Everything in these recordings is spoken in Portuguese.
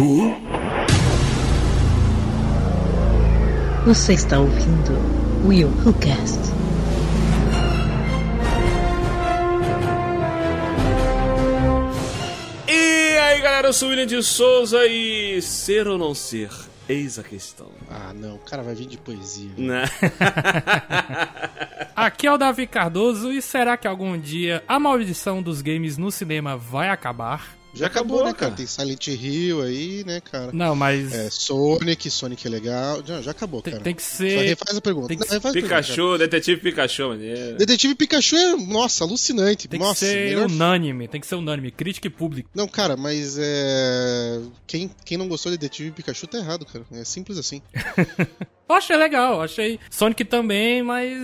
Who? Você está ouvindo Will Who Cast. E aí galera, eu sou o William de Souza e ser ou não ser? Eis a questão. Ah, não, o cara vai vir de poesia. Né? Aqui é o Davi Cardoso e será que algum dia a maldição dos games no cinema vai acabar? Já acabou, né, cara? Tem Silent Hill aí, né, cara? Não, mas É, Sonic, Sonic é legal. Já, já acabou, tem, cara. tem que Só ser. refaz a pergunta. tem que Não, Pikachu, pergunta, detetive Pikachu, maneiro. Detetive Pikachu é, nossa, alucinante. Tem que nossa, ser melhor- unânime, tem que ser unânime, crítica e público. Não, cara, mas é. Quem, quem não gostou de Detetive Pikachu tá errado, cara. É simples assim. Eu achei legal, achei Sonic também, mas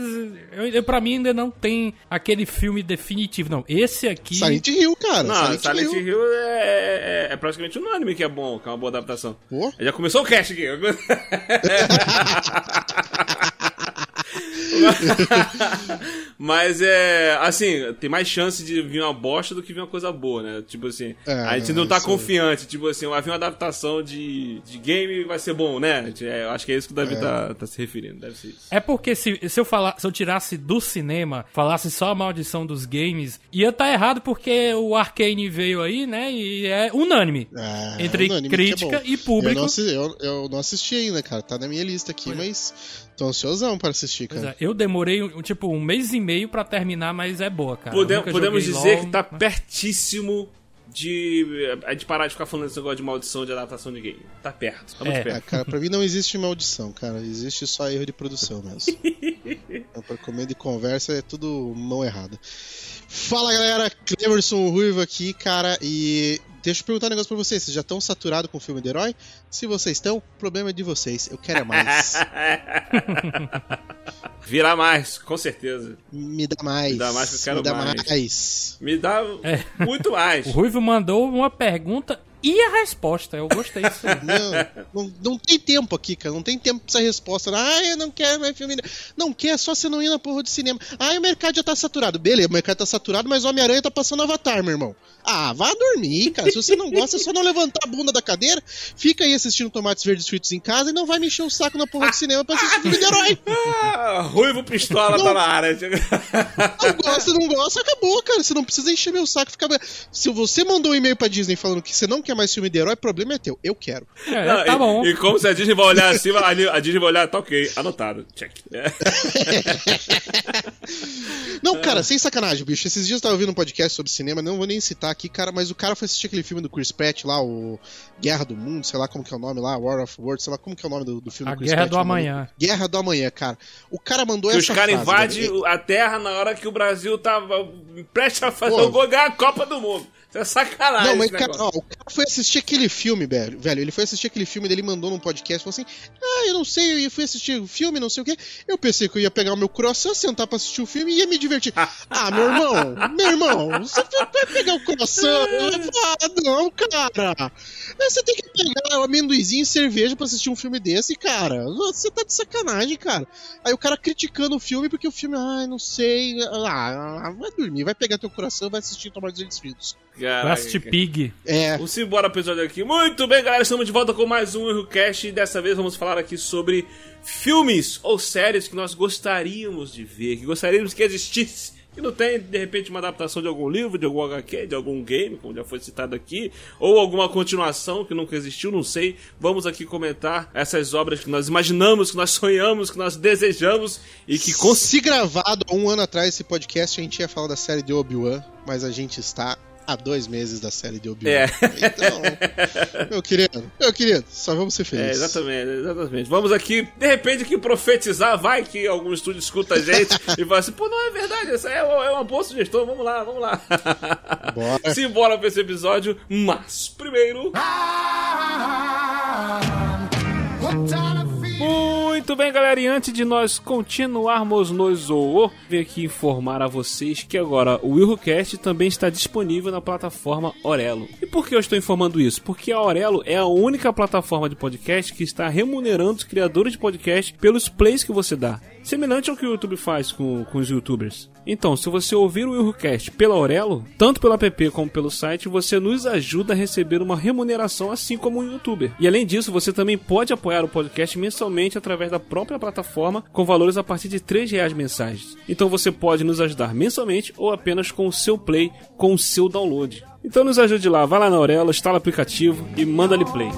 eu, eu, pra mim ainda não tem aquele filme definitivo, não. Esse aqui. Silent Hill, cara. Não, Silent, Silent Hill. Hill é, é, é praticamente unânime que é bom, que é uma boa adaptação. Pô, Já começou o cast aqui. Mas é. Assim, tem mais chance de vir uma bosta do que vir uma coisa boa, né? Tipo assim, É, a gente não tá confiante. Tipo assim, vai vir uma adaptação de, de game vai ser bom, né? É, eu acho que é isso que o Davi tá, tá se referindo, deve ser isso. É porque se, se eu falar, se eu tirasse do cinema, falasse só a maldição dos games, ia estar errado porque o Arcane veio aí, né? E é unânime. é, Entre unânime é crítica e público. Eu não, eu- eu não assisti ainda, cara. Tá na minha lista aqui, mas tô ansiosão para assistir, Pois cara. é, eu demorei tipo um mês e meio pra terminar, mas é boa, cara. Podemos dizer LOL, que tá mas- pertíssimo de. A gente parar de ficar falando desse negócio de maldição de adaptação de game. Tá perto, tá muito É. Perto. cara, pra mim não existe maldição, cara. Existe só erro de produção mesmo. Então, pra comer de conversa é tudo mão errada. Fala galera, Cleverson Ruivo aqui, cara, e deixa eu perguntar um negócio pra vocês. Vocês já estão saturados com o filme de herói? Se vocês estão, o problema é de vocês. Eu quero é mais. Virar mais, com certeza. Me dá mais. Me dá mais que eu quero Me dá mais. mais. Me dá É. muito mais. O Ruivo mandou uma pergunta e a resposta. Eu gostei disso. Não, não, não tem tempo aqui, cara. Não tem tempo pra essa resposta. Ah, eu não quero mais filme. Não quer, é só você não ir na porra de cinema. Ah, o mercado já tá saturado. Beleza, o mercado tá saturado, mas o Homem-Aranha tá passando Avatar, meu irmão. Ah, vá dormir, cara. Se você não gosta, é só não levantar a bunda da cadeira, fica aí assistindo Tomates Verdes Fritos em casa e não vai mexer o saco na porra de cinema pra assistir filme de herói. Ah, Ruivo Pistola tá Não. na área. Não gosta, não gosta, acabou, cara. Você não precisa encher meu saco. Fica... Se você mandou um e-mail pra Disney falando que você não quer mais filme de herói, o problema é teu. Eu quero. É, Não, tá e, bom. E como se a Disney vai olhar acima, a a Disney vai olhar, tá ok, anotado. Check. É. Não, cara, sem sacanagem, bicho. Esses dias eu tava ouvindo um podcast sobre cinema, não vou nem citar aqui, cara, mas o cara foi assistir aquele filme do Chris Pratt lá, o Guerra do Mundo, sei lá como que é o nome lá, War of Words, sei lá como que é o nome do, do filme A do Chris Guerra Pratt. do Amanhã. Guerra do Amanhã, cara. O cara mandou Que essa os caras frase, invadem velho. a Terra na hora que o Brasil tava prestes a fazer Pô. o gol ganhar a Copa do Mundo. É sacanagem. Não, mas cara, ó, o cara foi assistir aquele filme, velho. Velho, ele foi assistir aquele filme, ele mandou num podcast, falou assim: Ah, eu não sei, eu fui assistir o filme, não sei o quê. Eu pensei que eu ia pegar o meu croissant, sentar pra assistir o filme e ia me divertir. ah, meu irmão, meu irmão, você vai pegar o croissant? Ah, não, cara. Você tem que pegar o amendoizinho e cerveja pra assistir um filme desse, cara. Você tá de sacanagem, cara. Aí o cara criticando o filme porque o filme, ai, não sei. Ah, vai dormir, vai pegar teu coração, vai assistir Tomar dos Fritos. Caraca. Assistir Pig. É, Vamos embora episódio aqui. Muito bem, galera, estamos de volta com mais um ErroCast e dessa vez vamos falar aqui sobre filmes ou séries que nós gostaríamos de ver, que gostaríamos que existisse. E não tem, de repente, uma adaptação de algum livro, de algum HQ, de algum game, como já foi citado aqui, ou alguma continuação que nunca existiu, não sei. Vamos aqui comentar essas obras que nós imaginamos, que nós sonhamos, que nós desejamos e que. Se gravado há um ano atrás esse podcast, a gente ia falar da série de Obi-Wan, mas a gente está há dois meses da série de Obi-Wan. É. Então, meu querido, meu querido, só vamos ser É, felizes. exatamente, exatamente. Vamos aqui, de repente, aqui profetizar, vai que algum estúdio escuta a gente e fala assim, pô, não é verdade, essa é, é uma boa sugestão, vamos lá, vamos lá. Bora. Simbora pra esse episódio, mas primeiro... Muito bem, galera, e antes de nós continuarmos no Zoô, vim aqui informar a vocês que agora o WilhoCast também está disponível na plataforma Orelo. E por que eu estou informando isso? Porque a Orelo é a única plataforma de podcast que está remunerando os criadores de podcast pelos plays que você dá. Semelhante ao que o YouTube faz com, com os youtubers. Então, se você ouvir o Willcast pela Aurelo, tanto pelo app como pelo site, você nos ajuda a receber uma remuneração assim como um youtuber. E além disso, você também pode apoiar o podcast mensalmente através da própria plataforma com valores a partir de R$ reais mensais. Então você pode nos ajudar mensalmente ou apenas com o seu play, com o seu download. Então nos ajude lá, vai lá na Aurelo, instala o aplicativo e manda ali play.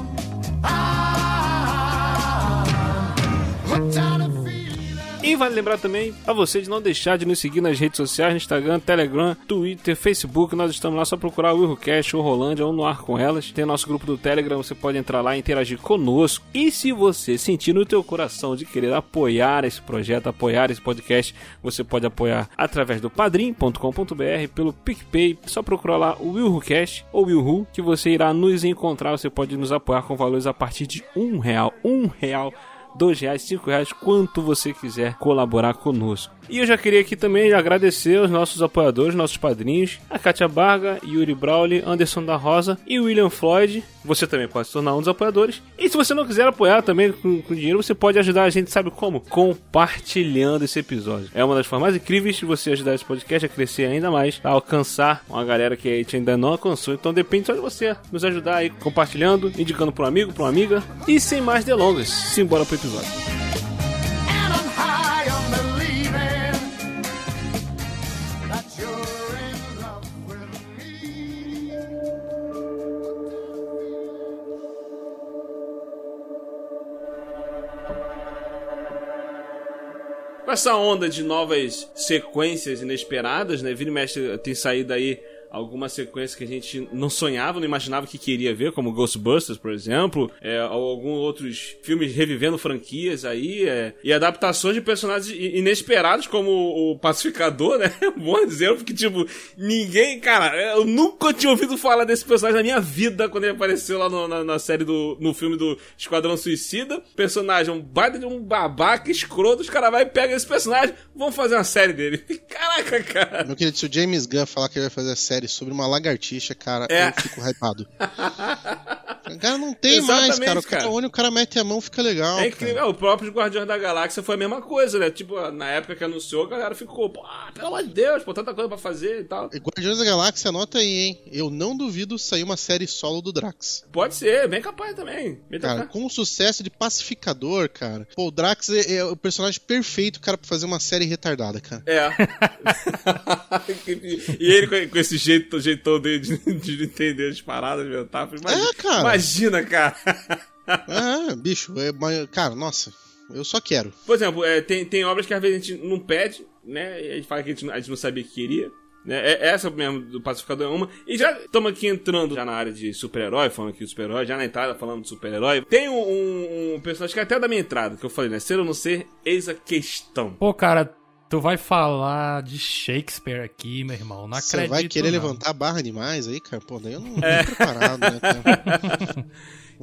E vale lembrar também a você de não deixar de nos seguir nas redes sociais, no Instagram, Telegram, Twitter, Facebook. Nós estamos lá, só procurar o Willcast ou Rolândia ou no ar com elas. Tem nosso grupo do Telegram, você pode entrar lá e interagir conosco. E se você sentir no teu coração de querer apoiar esse projeto, apoiar esse podcast, você pode apoiar através do padrim.com.br, pelo PicPay, só procurar lá o Willcast ou Willhu, que você irá nos encontrar. Você pode nos apoiar com valores a partir de um real. Um real dois reais, cinco reais, quanto você quiser colaborar conosco. E eu já queria aqui também agradecer os nossos apoiadores, nossos padrinhos, a Kátia Barga, Yuri Brawley, Anderson da Rosa e William Floyd. Você também pode se tornar um dos apoiadores. E se você não quiser apoiar também com, com dinheiro, você pode ajudar a gente, sabe como? Compartilhando esse episódio. É uma das formas incríveis de você ajudar esse podcast a crescer ainda mais, a alcançar uma galera que a gente ainda não alcançou. Então depende só de você nos ajudar aí compartilhando, indicando para um amigo, para uma amiga. E sem mais delongas, simbora pro episódio. And I'm high on believing that you're in love with me. Com essa onda de novas sequências inesperadas, né? Vira e mexe tem saído aí alguma sequência que a gente não sonhava, não imaginava que queria ver, como Ghostbusters, por exemplo, é, ou alguns outros filmes revivendo franquias aí, é, e adaptações de personagens inesperados, como o Pacificador, né? Bom exemplo, porque, tipo, ninguém, cara, eu nunca tinha ouvido falar desse personagem na minha vida quando ele apareceu lá no- na, na série do. no filme do Esquadrão Suicida. Personagem, um baita de um babaca escroto, os caras vai e pegam esse personagem, vão fazer uma série dele. Caraca, cara. Meu querido, se o James Gunn falar que ele vai fazer a série sobre uma lagartixa, cara, É. eu fico hypado. Cara, não tem mais, Exatamente, cara. O cara cara. onde o cara mete a mão fica legal. É incrível. cara. É, O próprio Guardiões da Galáxia foi a mesma coisa, né? Tipo, na época que anunciou, a galera ficou, pô, ah, pelo amor de Deus, pô, tanta coisa pra fazer e tal. E Guardiões da Galáxia, anota aí, hein? Eu não duvido sair uma série solo do Drax. Pode ser, bem capaz também. Bem Cara, capaz. com o sucesso de pacificador, cara. Pô, o Drax é, é o personagem perfeito, cara, pra fazer uma série retardada, cara. É. e ele com, com esse jeito, jeitão dele de, de entender as paradas, metáforas. Imagina, É, cara. imagina, cara. Ah, bicho, é, cara, nossa, eu só quero. Por exemplo, é, tem, tem obras que às vezes a gente não pede, né? E a gente fala que a gente, a gente não sabia que queria. Né? É- Essa mesmo do Pacificador é uma. E já estamos aqui entrando já na área de super-herói, falando aqui de super-herói, já na entrada falando de super-herói. Tem um, um- um personagem que é até da minha entrada, que eu falei, né? Ser ou não ser, eis a questão. Pô, cara, tu vai falar de Shakespeare aqui, meu irmão. Não Você acredito. vai querer não. levantar a barra demais aí, cara? Pô, daí eu não tô preparado, né, cara?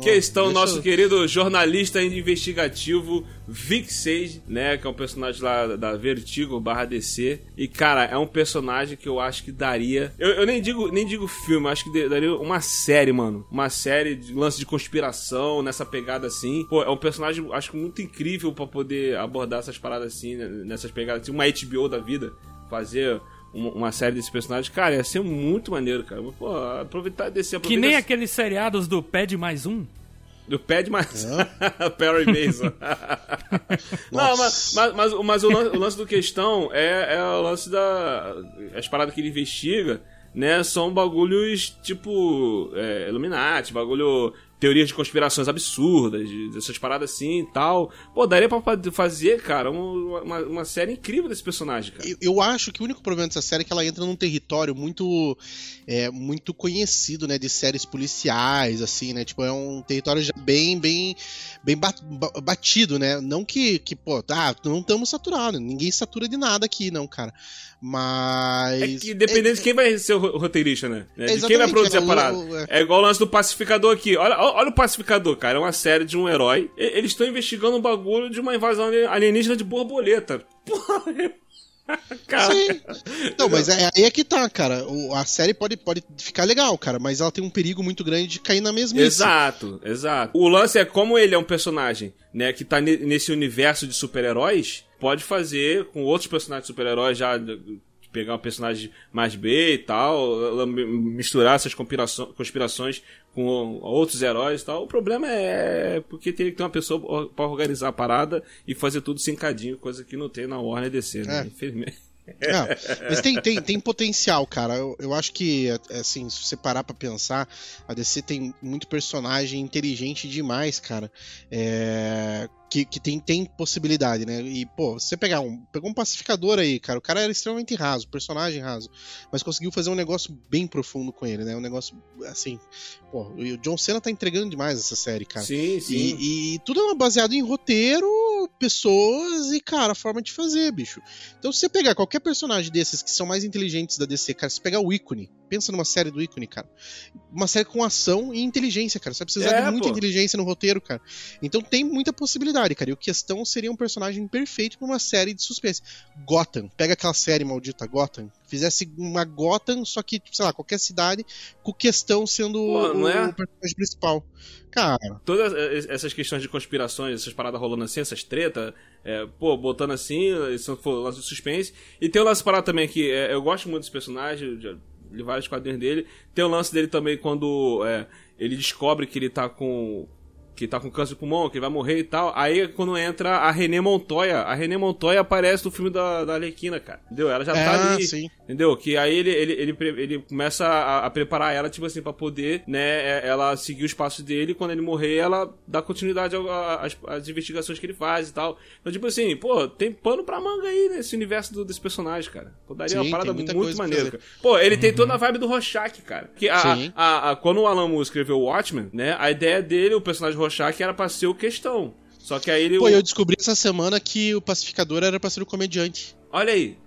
Questão deixa nosso querido jornalista investigativo Vic Sage, né? Que é um personagem lá da Vertigo barra DC. E, cara, é um personagem que eu acho que daria. Eu, eu nem digo nem digo filme, eu acho que daria uma série, mano. Uma série de lance de conspiração, nessa pegada assim. Pô, é um personagem, acho que muito incrível pra poder abordar essas paradas assim, né, nessas pegadas assim. Uma HBO da vida. Fazer. Uma, série desse personagem, cara, ia ser muito maneiro, cara. Pô, aproveitar desse Que aproveitar nem esse- aqueles seriados do Pede Mais Um. do Pad mais. Perry Mason. Não, mas, mas, mas, mas o, lance, o lance do questão é, é o lance da. As paradas que ele investiga, né? São bagulhos tipo. É, Illuminati, bagulho. Teorias de conspirações absurdas, dessas paradas assim e tal. Pô, daria pra fa- fazer, cara, um- uma, uma série incrível desse personagem, cara. Eu, eu acho que o único problema dessa série é que ela entra num território muito é, muito conhecido, né, de séries policiais, assim, né, tipo, é um território já bem, bem, bem ba- ba- batido, né, não que, que pô, tá, não estamos saturados, ninguém satura de nada aqui, não, cara, mas... É que dependendo de quem vai ser o ro- roteirista, né? De quem vai produzir é, a o- parada. o- é. É igual o lance do Pacificador aqui. Olha, olha o Pacificador, cara. É uma série de um herói. Eles estão investigando um bagulho de uma invasão ali- alienígena de borboleta. Porra, Cara, Sim. Não, mas é, aí é que tá, cara. O- a série pode, pode ficar legal, cara, mas ela tem um perigo muito grande de cair na mesmice. Exato, exato. O lance é como ele é um personagem, né, que tá ne- nesse universo de super-heróis, pode fazer com outros personagens super-heróis já pegar um personagem mais B e tal, misturar essas conspirações, com outros heróis e tal. O problema é porque teria que ter uma pessoa pra organizar a parada e fazer tudo cincadinho, coisa que não tem na Warner DC, né? É. Infelizmente. É, mas tem, tem, tem potencial, cara. Eu, eu acho que, é, assim, se você parar pra pensar, a DC tem muito personagem inteligente demais, cara. É, que, que tem, tem possibilidade, né? E, pô, se você pegar um. Pegou um pacificador aí, cara. O cara era extremamente raso, personagem raso. Mas conseguiu fazer um negócio bem profundo com ele, né? Um negócio, assim. Pô, e o John Cena tá entregando demais essa série, cara. Sim, sim. E, e tudo é baseado em roteiro, pessoas e, cara, forma de fazer, bicho. Então, se você pegar qualquer personagem desses que são mais inteligentes da DC, cara, se pegar o ícone, pensa numa série do ícone, cara. Uma série com ação e inteligência, cara. Você vai precisar É, de muita pô. inteligência no roteiro, cara. Então tem muita possibilidade, cara. E o Questão seria um personagem perfeito pra uma série de suspense. Gotham, pega aquela série maldita Gotham, fizesse uma Gotham, só que, sei lá, qualquer cidade, com o Questão sendo Pô, o, é? o personagem principal. Cara, todas essas questões de conspirações, essas paradas rolando assim, essas tretas, é, pô, botando assim, isso foi o lance de suspense. E tem o lance parado também que é, eu gosto muito desse personagem, já li vários quadrinhos dele. Tem o lance dele também quando é, ele descobre que ele tá com. Que tá com câncer de pulmão, que ele vai morrer e tal. Aí quando entra a René Montoya, a René Montoya aparece no filme da, da Arlequina, cara. Entendeu? Ela já tá Ah, ali. sim. Entendeu? Que aí ele, ele, ele, ele começa a, a preparar ela, tipo assim, pra poder, né, é, ela seguir os passos dele. Quando ele morrer, ela dá continuidade às, investigações que ele faz e tal. Então, tipo assim, pô, tem pano pra manga aí nesse universo do, desse personagem, cara. Pô, daria Sim, uma parada muito maneira. Pô, ele tem toda a vibe do Rorschach, cara. Que a, a, a- quando o Alan Moore escreveu o Watchmen, né, a ideia dele, o personagem Rorschach, era pra ser o questão. Só que aí ele... Pô, eu descobri essa semana que o pacificador era pra ser o comediante. Olha aí.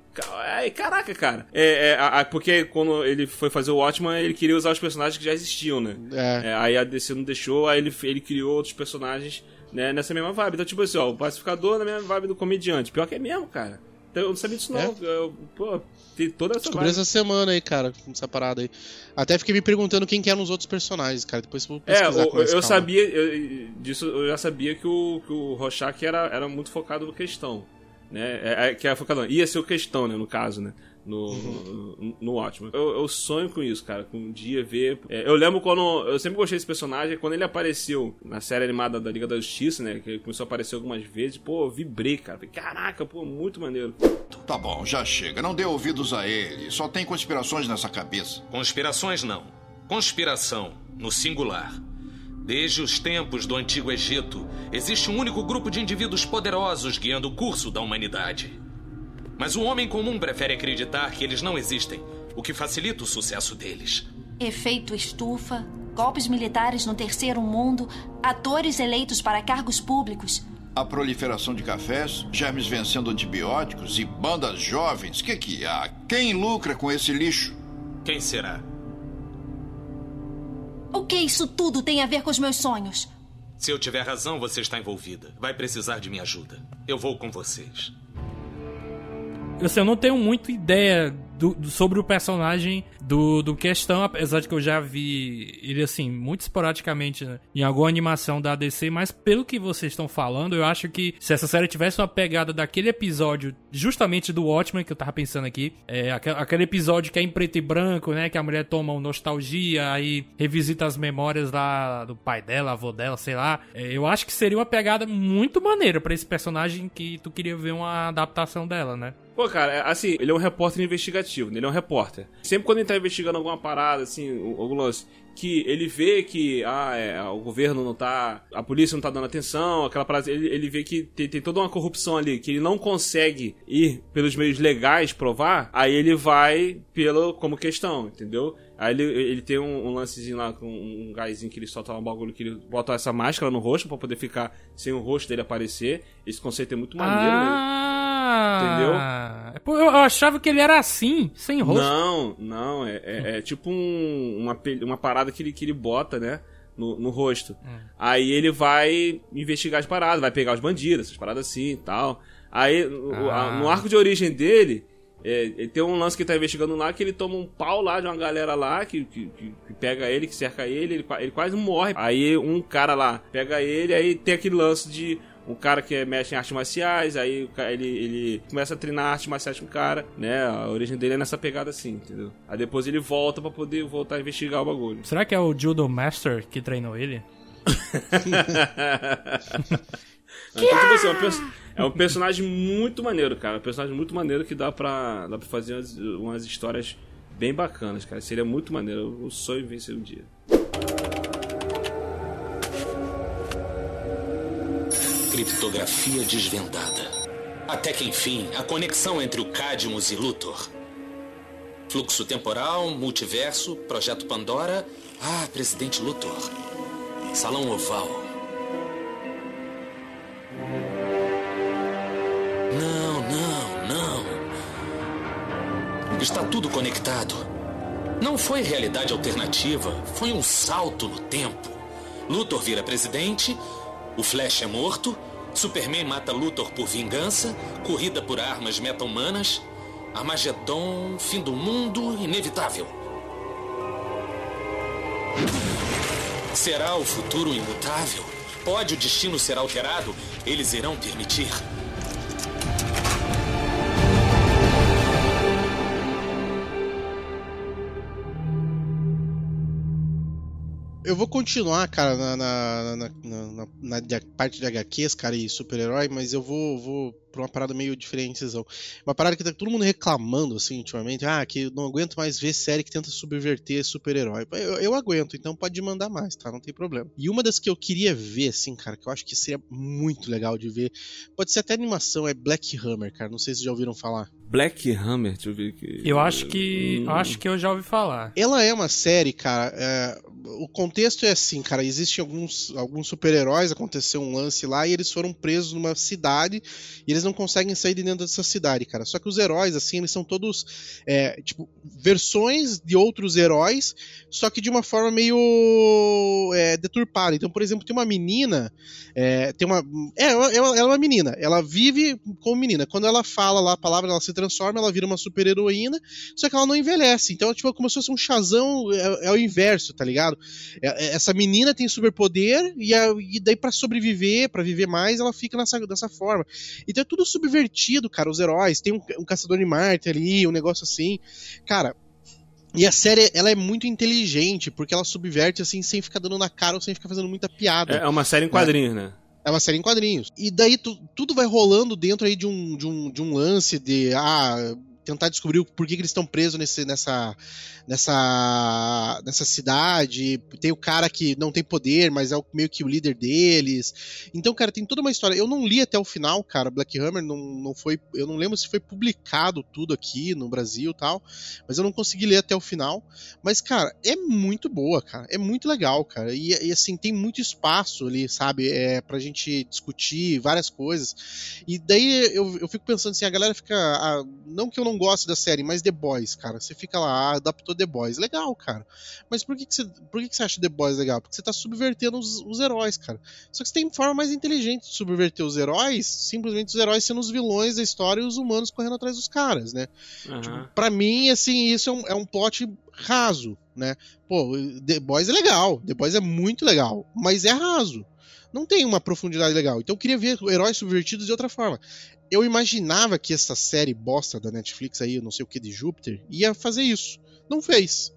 Caraca, cara. É, é, porque quando ele foi fazer o Watchman, ele queria usar os personagens que já existiam, né? É. É, aí a DC não deixou, aí ele, ele criou outros personagens né, nessa mesma vibe. Então, tipo assim, ó, o pacificador na mesma vibe do comediante. Pior que é mesmo, cara. Então, eu não sabia disso, não. É? Eu, pô, tem toda essa Descobri essa semana aí, cara, essa parada aí. Até fiquei me perguntando quem que eram os outros personagens, cara. Depois vou É, eu, eu calma. sabia, eu- disso eu já sabia que o, que o Rorschach era, era muito focado no questão. Né? É, é, que era focado, não, ia ser o questão, né, no caso, né? No, no, no Watchmen. Eu, eu sonho com isso, cara. Com um dia ver. é, eu lembro quando. Eu sempre gostei desse personagem. Quando ele apareceu na série animada da Liga da Justiça, né? Que ele começou a aparecer algumas vezes. Pô, eu vibrei, cara. Caraca, pô, muito maneiro. Tá bom, já chega. Não dê ouvidos a ele. Só tem conspirações nessa cabeça. Conspirações não. Conspiração, no singular. Desde os tempos do Antigo Egito, existe um único grupo de indivíduos poderosos guiando o curso da humanidade. Mas o homem comum prefere acreditar que eles não existem, o que facilita o sucesso deles. Efeito estufa, golpes militares no terceiro mundo, atores eleitos para cargos públicos. A proliferação de cafés, germes vencendo antibióticos e bandas jovens. Que que há? Quem lucra com esse lixo? Quem será? O que isso tudo tem a ver com os meus sonhos? Se eu tiver razão, você está envolvida. Vai precisar de minha ajuda. Eu vou com vocês. Assim, eu não tenho muito ideia do, do- sobre o personagem do, do Questão, apesar de que eu já vi ele, assim, muito esporadicamente né, em alguma animação da DC, mas pelo que vocês estão falando, eu acho que se essa série tivesse uma pegada daquele episódio, justamente do Watchmen, que eu tava pensando aqui, é, aque- aquele episódio que é em preto e branco, né, que a mulher toma um nostalgia, aí revisita as memórias lá do pai dela, avô dela, sei lá, é, eu acho que seria uma pegada muito maneira pra esse personagem que tu queria ver uma adaptação dela, né? Pô, cara, é, assim, ele é um repórter investigativo, né? ele é um repórter. Sempre quando ele tá investigando alguma parada, assim, algum lance, que ele vê que ah, é, o governo não tá. A polícia não tá dando atenção, aquela parada. Ele, ele vê que tem, tem toda uma corrupção ali, que ele não consegue ir pelos meios legais provar, aí ele vai pelo como questão, entendeu? Aí ele, ele tem um, um lancezinho lá com um gásinho que ele solta um bagulho que ele bota essa máscara no rosto pra poder ficar sem o rosto dele aparecer. Esse conceito é muito maneiro, né? Ah, entendeu? Pô, eu, eu achava que ele era assim, sem rosto. Não, não, é, é- é tipo um- uma, uma parada que ele, que ele bota, né? No, no rosto. Aí ele vai investigar as paradas, vai pegar os bandidos, essas paradas assim e tal. Aí, Ah. no arco de origem dele, é, ele tem um lance que tá investigando lá, que ele toma um pau lá de uma galera lá, que, que, que- pega ele, que cerca ele, ele, ele quase morre. Aí um cara lá pega ele, aí tem aquele lance de um cara que mexe em artes marciais, aí ele, ele começa a treinar artes marciais com o cara, né? A origem dele é nessa pegada assim, entendeu? Aí depois ele volta pra poder voltar a investigar o bagulho. Será que é o Judo Master que treinou ele? Então, tipo assim, é um, perso- é um personagem muito maneiro, cara. Um personagem muito maneiro que dá pra, dá pra fazer umas, umas histórias bem bacanas, cara. Seria muito maneiro. Eu sonho vencer um dia. Criptografia desvendada. Até que enfim, a conexão entre o Cadmus e Luthor. Fluxo temporal, multiverso, projeto Pandora. Ah, presidente Luthor. Salão Oval. Está tudo conectado. Não foi realidade alternativa, foi um salto no tempo. Luthor vira presidente, o Flash é morto, Superman mata Luthor por vingança, corrida por armas meta-humanas, Armagedon, fim do mundo, inevitável. Será o futuro imutável? Pode o destino ser alterado? Eles irão permitir. Eu vou continuar, cara, na, na, na, na- na- na de- parte de HQs, cara, e super-herói, mas eu vou, vou pra uma parada meio diferentezão. Uma parada que tá todo mundo reclamando, assim, ultimamente. Ah, que eu não aguento mais ver série que tenta subverter super-herói. Eu, eu aguento, então pode mandar mais, tá? Não tem problema. E uma das que eu queria ver, assim, cara, que eu acho que seria muito legal de ver, pode ser até animação, é Black Hammer, cara. Não sei se vocês já ouviram falar. Black Hammer, deixa eu ver aqui. Eu acho que. Hum. Acho que eu já ouvi falar. Ela é uma série, cara. é, o contexto é assim, cara. Existem alguns, alguns super-heróis, aconteceu um lance lá e eles foram presos numa cidade e eles não conseguem sair de dentro dessa cidade, cara. Só que os heróis, assim, eles são todos, é, tipo, versões de outros heróis, só que de uma forma meio é, deturpada. Então, por exemplo, tem uma menina, é, tem uma, é, ela, ela é uma menina. Ela vive como menina. Quando ela fala lá a palavra, ela se transforma, ela vira uma super-heroína só que ela não envelhece. Então, tipo, é como se fosse um chazão, é, é o inverso, tá ligado? É- é- essa menina tem superpoder e, a- e daí pra sobreviver, pra viver mais, ela fica nessa, dessa forma. Então é tudo subvertido, cara, os heróis. Tem um, um caçador de Marte ali, um negócio assim. Cara, e a série, ela é muito inteligente, porque ela subverte, assim, sem ficar dando na cara ou sem ficar fazendo muita piada. É, é uma série em quadrinhos, né? É uma série em quadrinhos. E daí tu- tudo vai rolando dentro aí de um, de um, de um lance de ah, tentar descobrir o porquê que eles estão presos nesse, nessa, nessa, nessa cidade. Tem o cara que não tem poder, mas é o- meio que o líder deles. Então, cara, tem toda uma história. Eu não li até o final, cara. Black Hammer não, não foi. Eu não lembro se foi publicado tudo aqui no Brasil tal. Mas eu não consegui ler até o final. Mas, cara, é muito boa, cara. É muito legal, cara. E, e, assim, tem muito espaço ali, sabe? É, pra gente discutir várias coisas. E daí eu, eu fico pensando assim, a galera fica. ah, não que eu não goste da série, mas The Boys, cara. Você fica lá, ah, adaptou The Boys. Legal, cara. Mas por que, que, você, por que, que você acha The Boys legal? Porque você tá subvertendo os, os heróis, cara. Só que você tem forma mais inteligente de subverter os heróis, simplesmente os heróis sendo os vilões da história e os humanos correndo atrás dos caras, né? Aham. Pra mim, assim, isso é um, é um plot raso, né? Pô, The Boys é legal, The Boys é muito legal, mas é raso. Não tem uma profundidade legal. Então eu queria ver heróis subvertidos de outra forma. Eu imaginava que essa série bosta da Netflix aí, não sei o que de Júpiter, ia fazer isso. Não fez.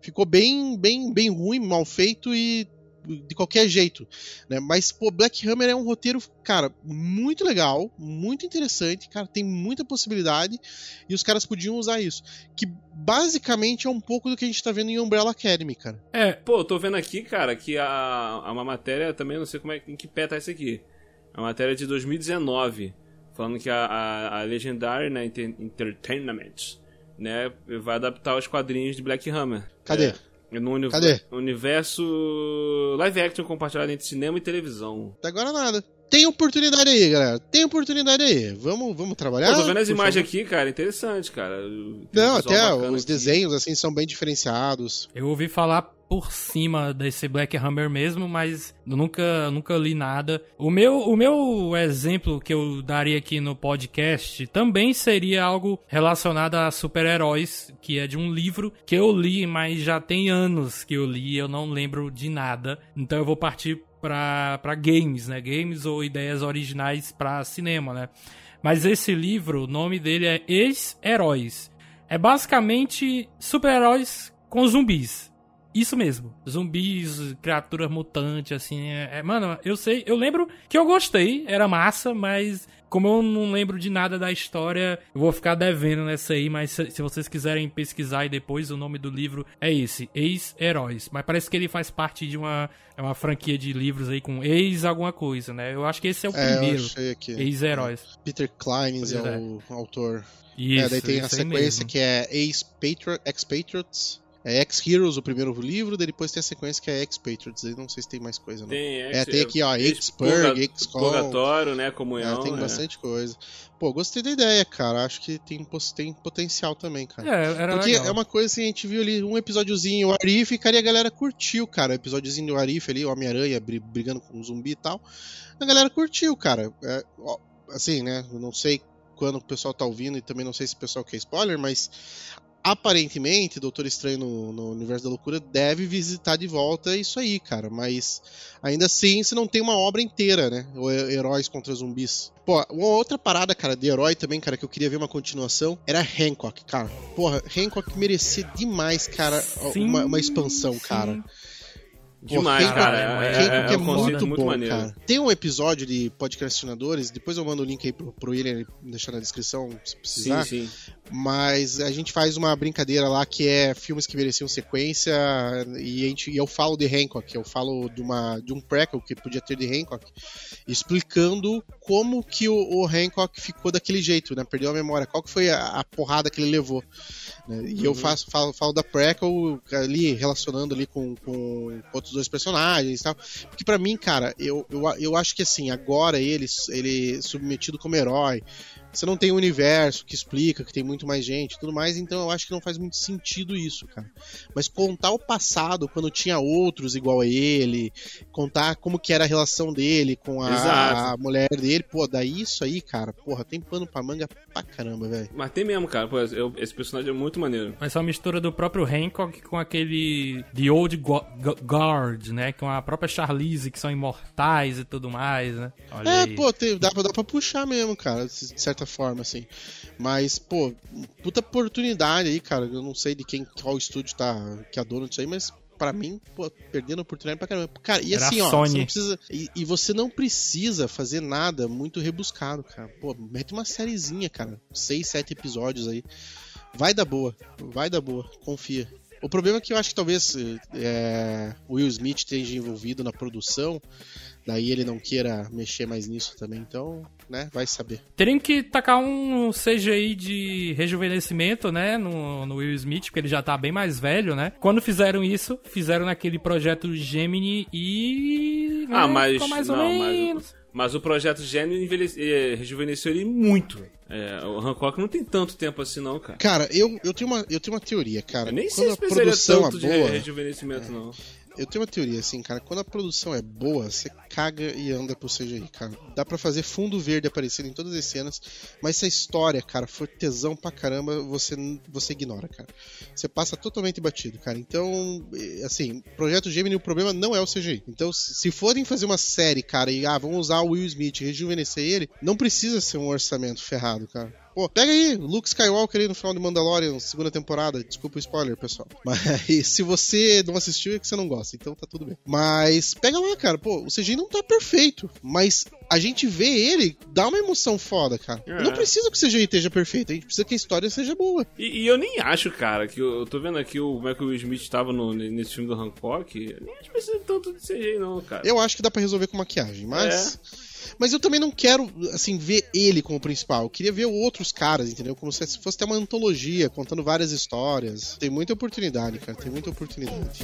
Ficou bem, bem, bem ruim, mal feito e de qualquer jeito, né? Mas pô, Black Hammer é um roteiro, cara, muito legal, muito interessante, cara, tem muita possibilidade e os caras podiam usar isso, que basicamente é um pouco do que a gente tá vendo em Umbrella Academy, cara. É, Pô, eu tô vendo aqui, cara, que a, a uma matéria também, não sei como é em que pé tá isso aqui. É uma matéria de 2019, falando que a, a, a Legendary né, Enter- Entertainment né, vai adaptar os quadrinhos de Black Hammer. Cadê? É, no uni- Cadê? universo live action compartilhado entre cinema e televisão. Até agora nada. Tem oportunidade aí, galera. Tem oportunidade aí. Vamos, vamos trabalhar. Pô, tô vendo as imagens favor. aqui, cara, interessante, cara. Tem Não, até os aqui. desenhos assim são bem diferenciados. eu ouvi falar por cima desse Black Hammer mesmo, mas nunca, nunca li nada. O meu, o meu exemplo que eu daria aqui no podcast também seria algo relacionado a super-heróis, que é de um livro que eu li, mas já tem anos que eu li e eu não lembro de nada. Então eu vou partir para games, né? Games ou ideias originais para cinema, né? Mas esse livro, o nome dele é Ex-Heróis. É basicamente super-heróis com zumbis. Isso mesmo. Zumbis, criaturas mutantes, assim. É, é- mano, eu sei, eu lembro que eu gostei, era massa, mas como eu não lembro de nada da história, eu vou ficar devendo nessa aí, mas se, se vocês quiserem pesquisar aí depois, o nome do livro é esse, Ex-Heróis. Mas parece que ele faz parte de uma, é uma franquia de livros aí com ex alguma coisa, né? Eu acho que esse é o É, primeiro. Ex-Heróis. Peter Klein's é, é. o autor. Isso, é, daí tem a sequência mesmo. que é Ex-Patri- Ex-Patriots. É Ex-Heroes, o primeiro livro, daí depois tem a sequência que é Ex-Patriots. Aí não sei se tem mais coisa, não. Tem, É, tem aqui, ó, Ex-Purg, Purga- Ex-Com. Purgatório, né? É, Comunhão. tem né? bastante coisa. Pô, gostei da ideia, cara. Acho que tem, tem potencial também, cara. É, era Porque legal. é uma coisa assim, a gente viu ali um episódiozinho, o Arif, e cara, e a galera curtiu, cara. O episódiozinho do Arif ali, o Homem-Aranha bri- brigando com um zumbi e tal. A galera curtiu, cara. É, ó, assim, né? Eu não sei quando o pessoal tá ouvindo e também não sei se o pessoal quer spoiler, mas aparentemente Doutor Estranho no, no Universo da Loucura deve visitar de volta isso aí, cara. Mas ainda assim, você não tem uma obra inteira, né? O Heróis contra zumbis. Pô, uma outra parada, cara, de herói também, cara, que eu queria ver uma continuação, era Hancock, cara. Porra, Hancock merecia demais, cara, Sim, uma, uma expansão, sim. cara. Demais, Pô, cara. Hancock É, é- é, Hancock é é, conceito muito, muito, bom, maneiro. cara. Tem um episódio de podcastinadores, depois eu mando o link aí pro, pro William deixar na descrição, se Sim, precisar. sim. Mas a gente faz uma brincadeira lá que é filmes que mereciam sequência e, a gente, e eu falo de Hancock, eu falo de, uma, de um prequel que podia ter de Hancock, explicando como que o, o Hancock ficou daquele jeito, né? Perdeu a memória, qual que foi a, a porrada que ele levou. né? E eu faço, falo, falo da prequel ali, relacionando ali com, com outros dois personagens e tal. Porque pra mim, cara, eu, eu, eu acho que assim, agora ele, ele submetido como herói, você não tem um universo que explica que tem muito mais gente e tudo mais, então eu acho que não faz muito sentido isso, cara. Mas contar o passado, quando tinha outros igual a ele, contar como que era a relação dele com a, a mulher dele, pô, daí isso aí, cara, porra, tem pano pra manga pra caramba, velho. Mas tem mesmo, cara. Pô, eu- esse personagem é muito maneiro. Mas é uma mistura do próprio Hancock com aquele The Old Gu- Gu- Guard, né? Com a própria Charlize, que são imortais e tudo mais, né? Olha É, aí. pô, tem- dá, pra- dá pra puxar mesmo, cara, de certa forma, assim. Mas, pô, puta oportunidade aí, cara. Eu não sei de quem, qual estúdio tá, que é dono disso aí, mas pra mim, pô, perdendo a oportunidade pra caramba. Cara, e assim, ó, você precisa. E, e você não precisa fazer nada muito rebuscado, cara. Pô, mete uma sériezinha, cara. Seis, sete episódios aí. Vai dar boa. Vai dar boa. Confia. O problema é que eu acho que talvez é, o Will Smith esteja envolvido na produção, daí ele não queira mexer mais nisso também, então, né, vai saber. Teriam que tacar um CGI de rejuvenescimento, né? No, no Will Smith, porque ele já tá bem mais velho, né? Quando fizeram isso, fizeram naquele projeto Gemini e. Ah, né, mas. ficou mais ou não, menos. mas, mas o projeto Gênio envelhece- eh, rejuvenesceu ele muito. É, o Hancock não tem tanto tempo assim, não, cara. Cara, eu, eu, tenho, uma, eu tenho uma teoria, cara. Eu nem Quando sei a se precisaria produção tanto é de boa, re- rejuvenescimento, não. Eu tenho uma teoria, assim, cara. Quando a produção é boa, você caga e anda pro CGI, cara. Dá pra fazer fundo verde aparecer em todas as cenas, mas se a história, cara, for tesão pra caramba, você, você ignora, cara. Você passa totalmente batido, cara. Então, assim, Projeto Gemini, o problema não é o CGI. Então, se forem fazer uma série, cara, e ah, vamos usar o Will Smith rejuvenescer ele, não precisa ser um orçamento ferrado, cara. Pô, pega aí, Luke Skywalker aí no final de Mandalorian, segunda temporada. Desculpa o spoiler, pessoal. Mas se você não assistiu, é que você não gosta, então tá tudo bem. Mas pega lá, cara. Pô, o CGI não tá perfeito, mas a gente vê ele, dá uma emoção foda, cara. É. Não precisa que o CGI esteja perfeito, a gente precisa que a história seja boa. E, e eu nem acho, cara, que eu, eu tô vendo aqui o, é Will Smith tava no, nesse filme do Hancock. Eu nem acho que precisa tanto de CGI, não, cara. Eu acho que dá pra resolver com maquiagem, mas. Mas eu também não quero, assim, ver ele como principal. Eu queria ver outros caras, entendeu? Como se fosse ter uma antologia, contando várias histórias. Tem muita oportunidade, cara. Tem muita oportunidade.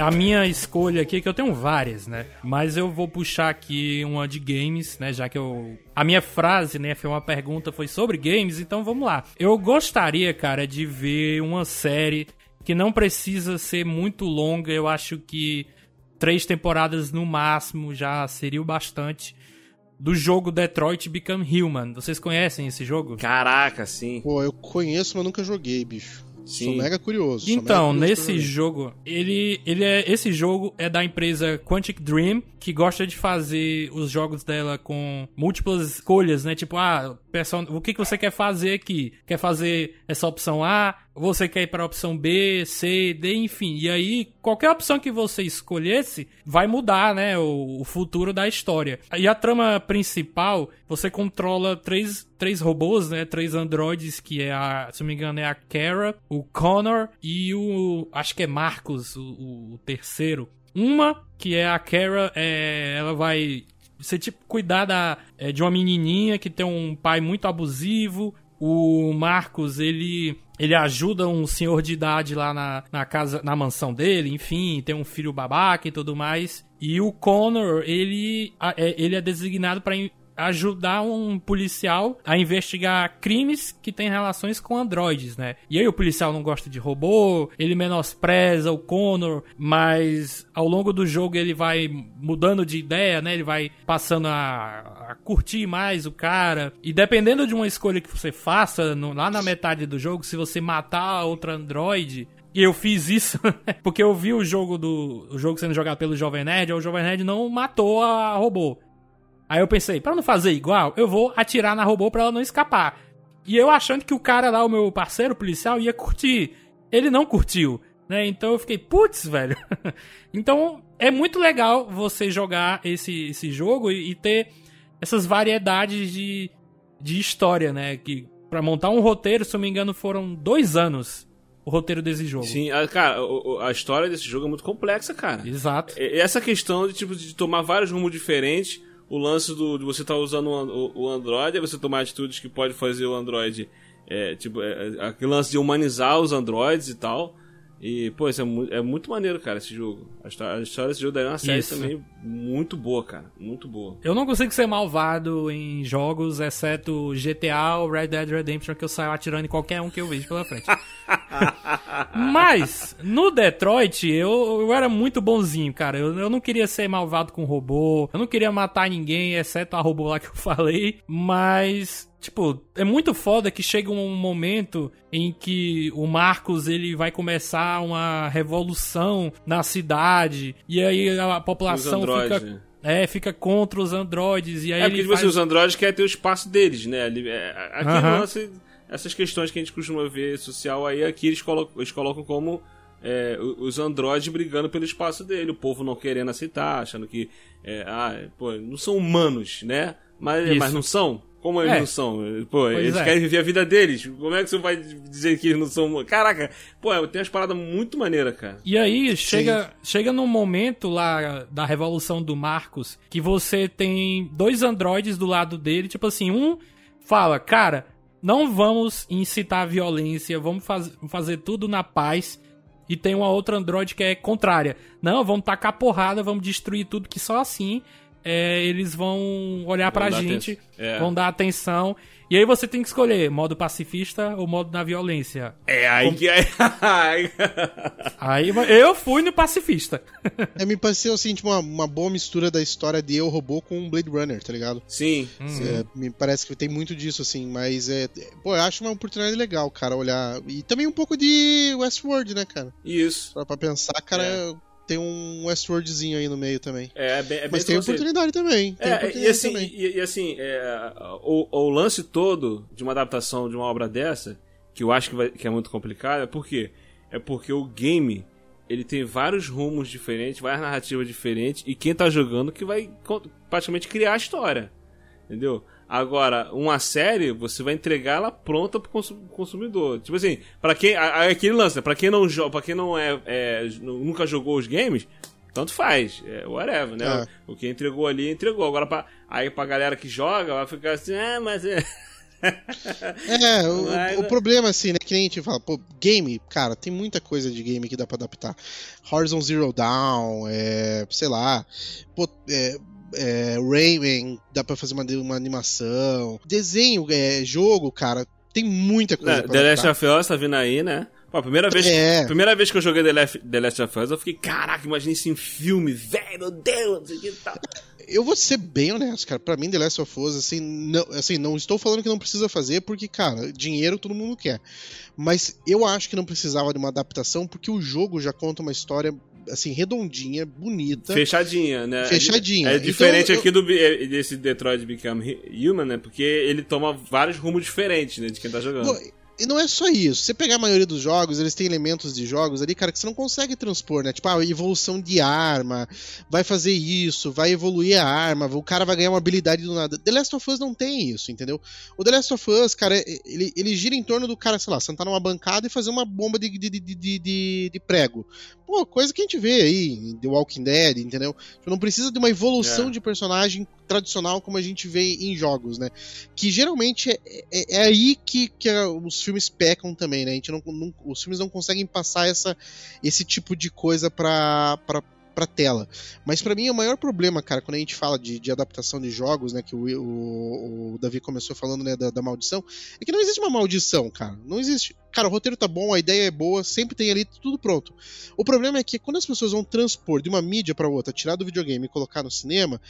A minha escolha aqui, que eu tenho várias, né? Mas eu vou puxar aqui uma de games, né? Já que eu. A minha frase, né? Foi uma pergunta, foi sobre games, então vamos lá. Eu gostaria, cara, de ver uma série que não precisa ser muito longa. Eu acho que três temporadas no máximo já seria o bastante. Do jogo Detroit Become Human. Vocês conhecem esse jogo? Caraca, sim. Pô, eu conheço, mas nunca joguei, bicho. Sim. Sou mega curioso. Então, mega curioso nesse jogo, ele, ele é, esse jogo é da empresa Quantic Dream, que gosta de fazer os jogos dela com múltiplas escolhas, né? Tipo, ah, person... o que, que você quer fazer aqui? Quer fazer essa opção A? Você quer ir para a opção B, C, D, enfim. E aí, qualquer opção que você escolhesse vai mudar, né? O, o futuro da história. E a trama principal, você controla três, três robôs, né? Três androides, que é a, se não me engano, é a Kara, o Connor e o. Acho que é Marcos, o, o- terceiro. Uma, que é a Kara, é, ela vai você, tipo, cuidar da, é, de uma menininha que tem um pai muito abusivo. O Marcos, ele, ele ajuda um senhor de idade lá na, na casa, na mansão dele, enfim, tem um filho babaca e tudo mais. E o Connor, ele, é, ele é designado para ajudar um policial a investigar crimes que têm relações com androides, né? E aí o policial não gosta de robô, ele menospreza o Connor, mas ao longo do jogo ele vai mudando de ideia, né? Ele vai passando a, a curtir mais o cara. E dependendo de uma escolha que você faça no- lá na metade do jogo, se você matar outra androide, e eu fiz isso porque eu vi o jogo do o jogo sendo jogado pelo Jovem Nerd, o Jovem Nerd não matou a robô. Aí eu pensei, pra não fazer igual, eu vou atirar na robô pra ela não escapar. E eu achando que o cara lá, o meu parceiro policial, ia curtir. Ele não curtiu, né? Então eu fiquei, putz, velho. então é muito legal você jogar esse, esse jogo e, e ter essas variedades de, de história, né? Que para montar um roteiro, se eu não me engano, foram dois anos o roteiro desse jogo. Sim, a, cara, o- o- a história desse jogo é muito complexa, cara. Exato. E- Essa questão de, tipo, de tomar vários rumos diferentes, o lance do, de você estar usando o, o- Android, você tomar atitudes que pode fazer o Android, é, tipo, é, é, aquele lance de humanizar os Androids e tal. E, pô, isso é, mu é muito maneiro, cara, esse jogo. A história, a história desse jogo daí é uma série Isso. também muito boa, cara. Muito boa. Eu não consigo ser malvado em jogos, exceto GTA ou Red Dead Redemption, que eu saio atirando em qualquer um que eu vejo pela frente. Mas, no Detroit, eu, eu era muito bonzinho, cara. Eu, eu não queria ser malvado com robô, eu não queria matar ninguém, exceto a robô lá que eu falei. Mas, tipo, é muito foda que chega um momento em que o Marcos ele vai começar uma revolução na cidade, e aí a população fica. É, fica contra os androides. E aí É porque ele tipo assim, faz... os androides querem ter o espaço deles, né? É, Aqui Aham. no lance, essas questões que a gente costuma ver social aí, aqui eles colocam, eles colocam como é, os androides brigando pelo espaço dele, o povo não querendo aceitar, achando que é, ah, pô, não são humanos, né? Mas, Isso. mas não são? Como eles É. não são? Pô, eles é. querem viver a vida deles. Como é que você vai dizer que eles não são? Caraca, pô, tem umas paradas muito maneiras, cara. E aí chega, chega num momento lá da revolução do Marcos que você tem dois androides do lado dele, tipo assim, um fala, cara, não vamos incitar a violência, vamos faz, fazer tudo na paz. E tem uma outra androide que é contrária. Não, vamos tacar porrada, vamos destruir tudo, que só assim é, eles vão olhar pra dar gente, atenção. É. vão dar atenção. E aí você tem que escolher modo pacifista ou modo da violência. É aí que. Aí... Aí eu fui no pacifista. É, me pareceu assim, tipo, uma, uma boa mistura da história de Eu Robô com Blade Runner, tá ligado? Sim. É, me parece que tem muito disso, assim, mas é. Pô, eu acho uma oportunidade legal, cara, olhar. E também um pouco de Westworld, né, cara? Isso. Pra, pra pensar, cara, É. tem um Westworldzinho aí no meio também. É, é bem, é bem mas tem oportunidade também. Tem É, oportunidade e assim, também. e, e assim é, o, o lance todo de uma adaptação de uma obra dessa, que eu acho que, vai- que é muito complicado, é por quê? É porque o game ele tem vários rumos diferentes, várias narrativas diferentes, e quem tá jogando que vai praticamente criar a história. Entendeu? Agora, uma série, você vai entregar ela pronta pro consu- consumidor. Tipo assim, para quem. Aquele lance, né? pra quem não joga, para quem não é, é, nunca jogou os games, tanto faz. É whatever, né? É. O que entregou ali, entregou. Agora, pra, aí pra galera que joga, vai ficar assim, ah, mas é. É, o, Mas- o problema, assim, né? Que nem a gente fala, pô, game, cara, tem muita coisa de game que dá pra adaptar. Horizon Zero Dawn, é, sei lá, pô, é, é, Rayman, dá pra fazer uma, uma animação. Desenho, é, jogo, cara, tem muita coisa pra The Last of Us tá vindo aí, né? Pô, a primeira vez, É. primeira vez que eu joguei The Last, The Last of Us, eu fiquei, caraca, imagina isso em filme, velho, meu Deus, não sei o que tal. Eu vou ser bem honesto, cara. Pra mim, The Last of Us, assim não, assim, não estou falando que não precisa fazer, porque, cara, dinheiro todo mundo quer. Mas eu acho que não precisava de uma adaptação, porque o jogo já conta uma história, assim, redondinha, bonita. Fechadinha, né? Fechadinha. É diferente Então, eu- aqui do, eh, desse Detroit Become Human, né? Porque ele toma vários rumos diferentes, né? De quem tá jogando. Pô, e não é só isso. Você pegar a maioria dos jogos, eles têm elementos de jogos ali, cara, que você não consegue transpor, né? Tipo, a evolução de arma, vai fazer isso, vai evoluir a arma, o cara vai ganhar uma habilidade do nada. The Last of Us não tem isso, entendeu? O The Last of Us, cara, é- ele, ele gira em torno do cara, sei lá, sentar numa bancada e fazer uma bomba de, de, de, de, de- prego. Pô, coisa que a gente vê aí em The Walking Dead, entendeu? Tipo, Não precisa de uma evolução É. de personagem tradicional como a gente vê em jogos, né? Que geralmente é, é- é aí que, que a- os filmes pecam também, né? A gente não, não- os filmes não conseguem passar essa, esse tipo de coisa pra, pra, pra tela. Mas pra mim o maior problema, cara, quando a gente fala de, de adaptação de jogos, né? Que o, o, o Davi começou falando né, da, da maldição, é que não existe uma maldição, cara. Não existe. Cara, o roteiro tá bom, a ideia é boa, sempre tem ali tudo pronto. O problema é que quando as pessoas vão transpor de uma mídia pra outra, tirar do videogame e colocar no cinema,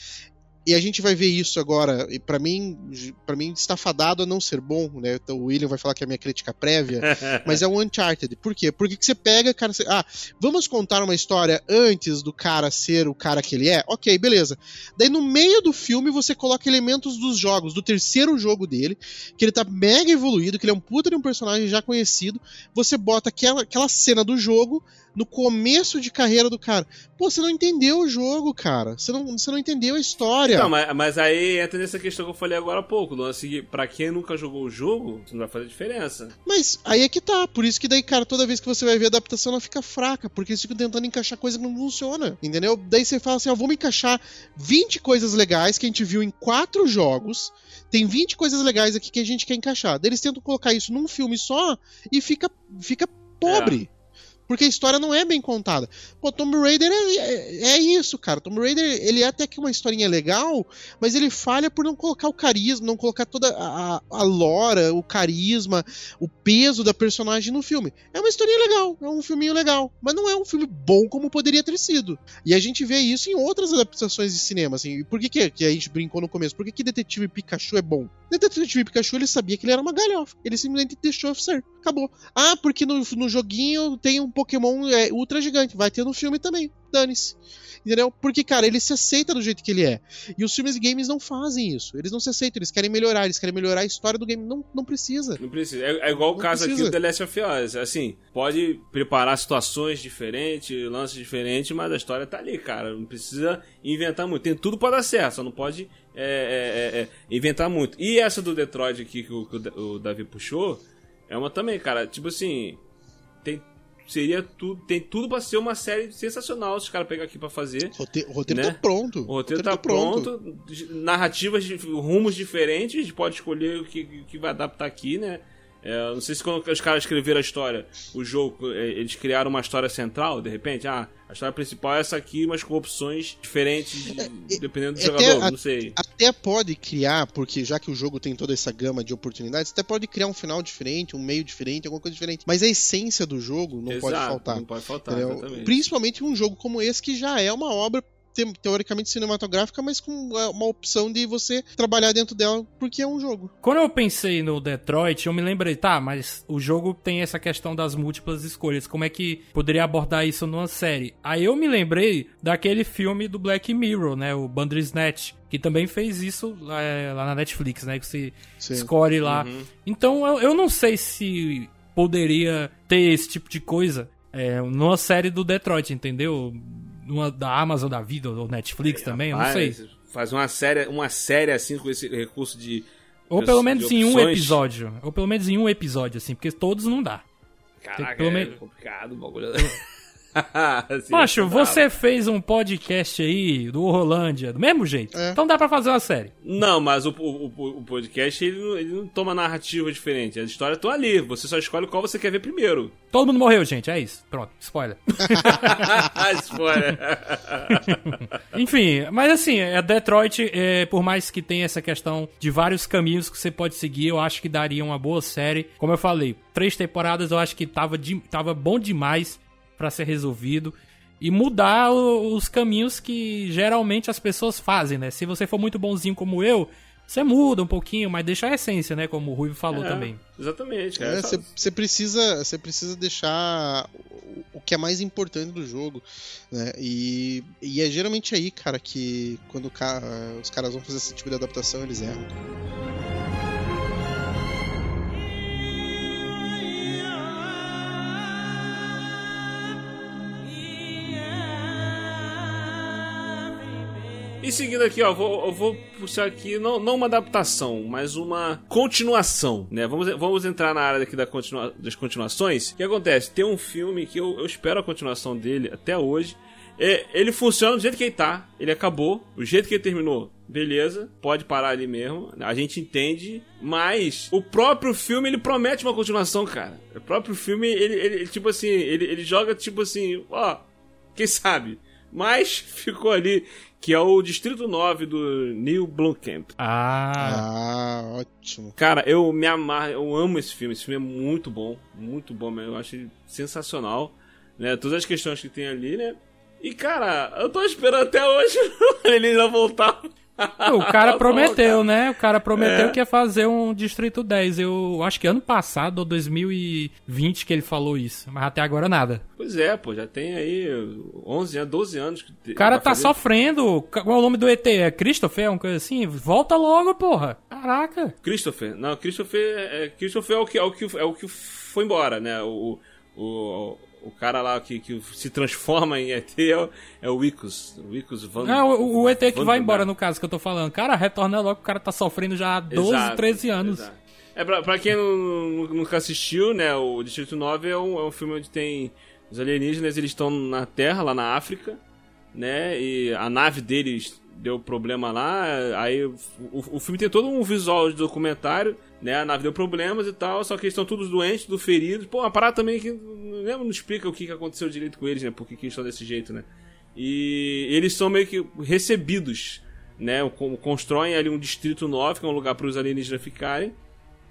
e a gente vai ver isso agora, e para mim, para mim está fadado a não ser bom, né? Então, o William vai falar que é a minha crítica prévia, mas é um Uncharted. Por quê? Porque que você pega, cara, você- ah, vamos contar uma história antes do cara ser o cara que ele é? OK, beleza. Daí no meio do filme você coloca elementos dos jogos, do terceiro jogo dele, que ele tá mega evoluído, que ele é um puta de um personagem já conhecido, você bota aquela, aquela cena do jogo no começo de carreira do cara. Pô, você não entendeu o jogo, cara. Você não, você não entendeu a história. Não, mas, mas aí entra nessa questão que eu falei agora há pouco, lance que pra quem nunca jogou o jogo, isso não vai fazer diferença. Mas aí é que tá. Por isso que daí, cara, toda vez que você vai ver a adaptação, ela fica fraca. Porque eles ficam tentando encaixar coisa que não funciona. Entendeu? Daí você fala assim: ó, vamos encaixar 20 coisas legais que a gente viu em quatro jogos. Tem 20 coisas legais aqui que a gente quer encaixar. Daí eles tentam colocar isso num filme só e fica, fica pobre. Porque a história não é bem contada. Pô, Tomb Raider é, é, é isso, cara. Tomb Raider, ele é até que uma historinha legal, mas ele falha por não colocar o carisma, não colocar toda a, a- lora, o carisma, o peso da personagem no filme. É uma historinha legal, é um filminho legal, mas não é um filme bom como poderia ter sido. E a gente vê isso em outras adaptações de cinema, assim. E Por que, que, que a gente brincou no começo? Por que, que Detetive Pikachu é bom? Detetive Pikachu, ele sabia que ele era uma galhofa. Ele simplesmente deixou ser. Acabou. Ah, porque no, no joguinho tem um Pokémon é, ultra gigante. Vai ter no filme também. Dane-se. Entendeu? Porque, cara, ele se aceita do jeito que ele é. E os filmes e games não fazem isso. Eles não se aceitam, eles querem melhorar, eles querem melhorar a história do game. Não, não precisa. Não precisa. É, é igual o Não caso aqui precisa. do The Last of Us. Assim, pode preparar situações diferentes, lances diferentes, mas a história tá ali, cara. Não precisa inventar muito. Tem tudo pra dar certo, só não pode é, é, é, é, inventar muito. E essa do Detroit aqui que o, que o o Davi puxou, é uma também, cara. Tipo assim, tem, seria tudo, tem tudo pra ser uma série sensacional se os caras pegar aqui pra fazer. Rote- O roteiro Né? tá pronto. O roteiro tá pronto, narrativas, de- rumos diferentes, a gente pode escolher o que, o que vai adaptar aqui, né? É, não sei se quando os caras escreveram a história, o jogo, é, eles criaram uma história central, de repente, ah, a história principal é essa aqui, mas com opções diferentes, de- dependendo do é jogador, a- não sei. Até pode criar, porque já que o jogo tem toda essa gama de oportunidades, até pode criar um final diferente, um meio diferente, alguma coisa diferente. Mas a essência do jogo não pode Exato, faltar. Não pode faltar. Principalmente um jogo como esse, que já é uma obra te- teoricamente cinematográfica, mas com é, uma opção de você trabalhar dentro dela, porque é um jogo. Quando eu pensei no Detroit, eu me lembrei, tá, mas o jogo tem essa questão das múltiplas escolhas. Como é que poderia abordar isso numa série? Aí eu me lembrei daquele filme do Black Mirror, né? O Bandersnatch, que também fez isso lá, é, lá na Netflix, né? Que você Sim. escolhe lá. Uhum. Então eu, eu não sei se poderia ter esse tipo de coisa é, numa série do Detroit, entendeu? Numa da Amazon da vida, ou Netflix também, eu não sei. Faz uma série, uma série assim com esse recurso de. Ou de- pelo menos de em um episódio. Ou pelo menos em um episódio, assim, porque todos não dá. Caraca, pelo é menos- complicado o bagulho. Assim, Macho, você fez um podcast aí do Rolândia, do mesmo jeito. É. Então dá pra fazer uma série. Não, mas o, o, o- podcast ele não, ele não toma narrativa diferente. As histórias estão ali. Você só escolhe qual você quer ver primeiro. Todo mundo morreu, gente. É isso. Pronto, spoiler. Spoiler. Enfim, mas assim, é Detroit, é, por mais que tenha essa questão de vários caminhos que você pode seguir, eu acho que daria uma boa série. Como eu falei, três temporadas eu acho que tava, de- tava bom demais pra ser resolvido. E mudar o- os caminhos que geralmente as pessoas fazem, né? Se você for muito bonzinho como eu, você muda um pouquinho, mas deixa a essência, né? Como o Ruivo falou É, também. Exatamente, cara. Você precisa, você precisa deixar o- que é mais importante do jogo, né? E, e é geralmente aí, cara, que quando os caras vão fazer esse tipo de adaptação, eles erram. E seguindo aqui, ó, vou, vou puxar aqui, não, não uma adaptação, mas uma continuação, né? Vamos, vamos entrar na área aqui da continua, das continuações. O que acontece? Tem um filme que eu, eu espero a continuação dele até hoje. É, ele funciona do jeito que ele tá, ele acabou, o jeito que ele terminou, beleza, pode parar ali mesmo, a gente entende, mas o próprio filme ele promete uma continuação, cara. O próprio filme, ele, ele tipo assim, ele, ele joga tipo assim, ó, quem sabe? Mas ficou ali, que é o Distrito 9 do Neil Blomkamp. Ah, Ah, ótimo. Cara, eu me amarro, eu amo esse filme. Esse filme é muito bom, muito bom mesmo. Eu acho sensacional, né? Todas as questões que tem ali, né? E cara, eu tô esperando até hoje ele ainda voltar. O cara prometeu, né? O cara prometeu É. que ia fazer um Distrito 10. Eu acho que ano passado, ou 2020, que ele falou isso. Mas até agora nada. Pois é, pô, já tem aí 11 anos, 12 anos que O cara tá fazer- sofrendo. Qual é o nome do ET? É Christopher? Uma coisa assim? Volta logo, porra. Caraca. Christopher. Não, Christopher é, Christopher é o que é o que é o que foi embora, né? O o, o cara lá que, que se transforma em ET é o, é o Icus, o Icus Van. Não, o, o ET que Van vai embora, no caso que eu tô falando. Cara, retorna logo, o cara tá sofrendo já há 12, Exato, 13 anos. exato. É, pra, pra quem não- nunca assistiu, né, o Distrito 9 é um, é um filme onde tem os alienígenas, eles estão na Terra, lá na África, né, e a nave deles deu problema lá, aí o- o filme tem todo um visual de documentário, né, a nave deu problemas e tal, só que eles estão todos doentes, tudo feridos, pô, uma parada também que né, não explica o que que aconteceu direito com eles, né, por que que eles estão desse jeito, né. E eles são meio que recebidos, né? Constroem ali um distrito 9, que é um lugar para os alienígenas ficarem.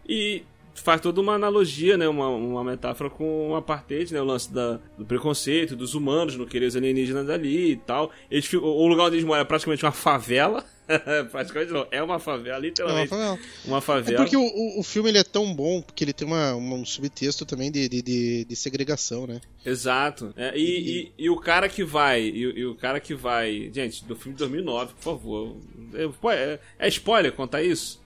E faz toda uma analogia, né? Uma, uma metáfora com o apartheid, né? O lance da, do preconceito, dos humanos não querer os alienígenas ali e tal. Eles, o lugar onde eles moram é praticamente uma favela. praticamente não, é uma favela, É uma literalmente. favela. Uma É favela. porque o, o, filme ele é tão bom porque ele tem uma, uma- um subtexto também de, de, de, de segregação, né? Exato. É, e, e, e o cara que vai. E, e o cara que vai. Gente, do filme de 2009, por favor. É, é, é spoiler contar isso?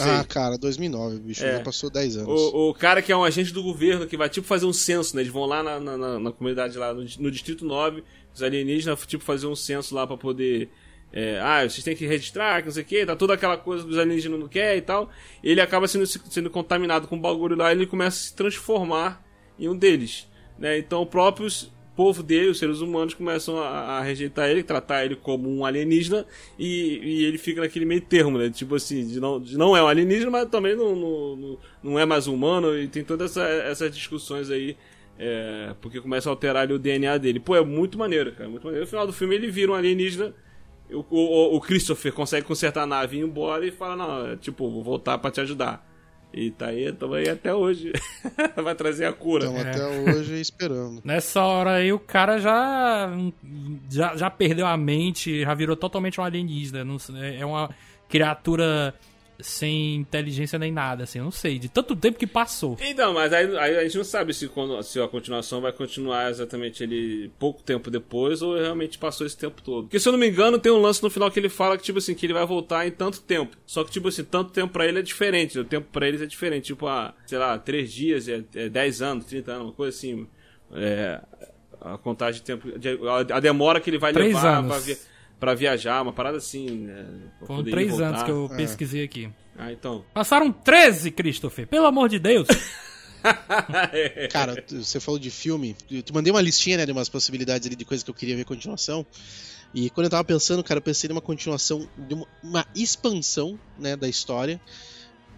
Ah, cara, 2009, bicho, É. já passou 10 anos. O, o cara que é um agente do governo que vai tipo fazer um censo, né? Eles vão lá na, na, na- comunidade lá no, no Distrito 9, os alienígenas, tipo, fazer um censo lá pra poder. É, ah, vocês têm que registrar, que não sei o que, tá toda aquela coisa que os alienígenas não querem e tal. Ele acaba sendo, sendo contaminado com o bagulho lá e ele começa a se transformar em um deles. Né? Então o próprio povo dele, os seres humanos, começam a, a rejeitar ele, tratar ele como um alienígena e, e ele fica naquele meio termo, né? Tipo assim, de não, de não é um alienígena, mas também não, não, não- é mais humano e tem todas essa, essas discussões aí. é, porque começa a alterar ali o DNA dele. Pô, é muito maneiro, cara. Muito maneiro. No final do filme ele vira um alienígena. O, o, o Christopher consegue consertar a nave e ir embora e fala, não, é, tipo, vou voltar pra te ajudar. E tá aí, tamo aí até hoje. Vai trazer a cura. Estamos até hoje esperando. Nessa hora aí o cara já, já já perdeu a mente, já virou totalmente um alienígena. Não é uma criatura sem inteligência nem nada, assim, eu não sei, de tanto tempo que passou. Então, mas aí, aí a gente não sabe se, quando- se a continuação vai continuar exatamente ele pouco tempo depois ou realmente passou esse tempo todo. Porque se eu não me engano, tem um lance no final que ele fala que, tipo assim, que ele vai voltar em tanto tempo. Só que, tipo assim, tanto tempo pra ele é diferente. O tempo pra eles é diferente. Tipo, ah, sei lá, 3 dias, é, é 10 anos, 30 anos, uma coisa assim. É, a contagem de tempo. a, demora que ele vai Três levar anos. pra, via- pra viajar, uma parada assim, né? Foram três anos que eu É. pesquisei aqui. Ah, então. Passaram 13, Christopher, pelo amor de Deus. Cara, você falou de filme. Eu te mandei uma listinha, né, de umas possibilidades ali de coisas que eu queria ver continuação. E quando eu tava pensando, cara, eu pensei numa continuação, de uma, uma expansão, né, da história.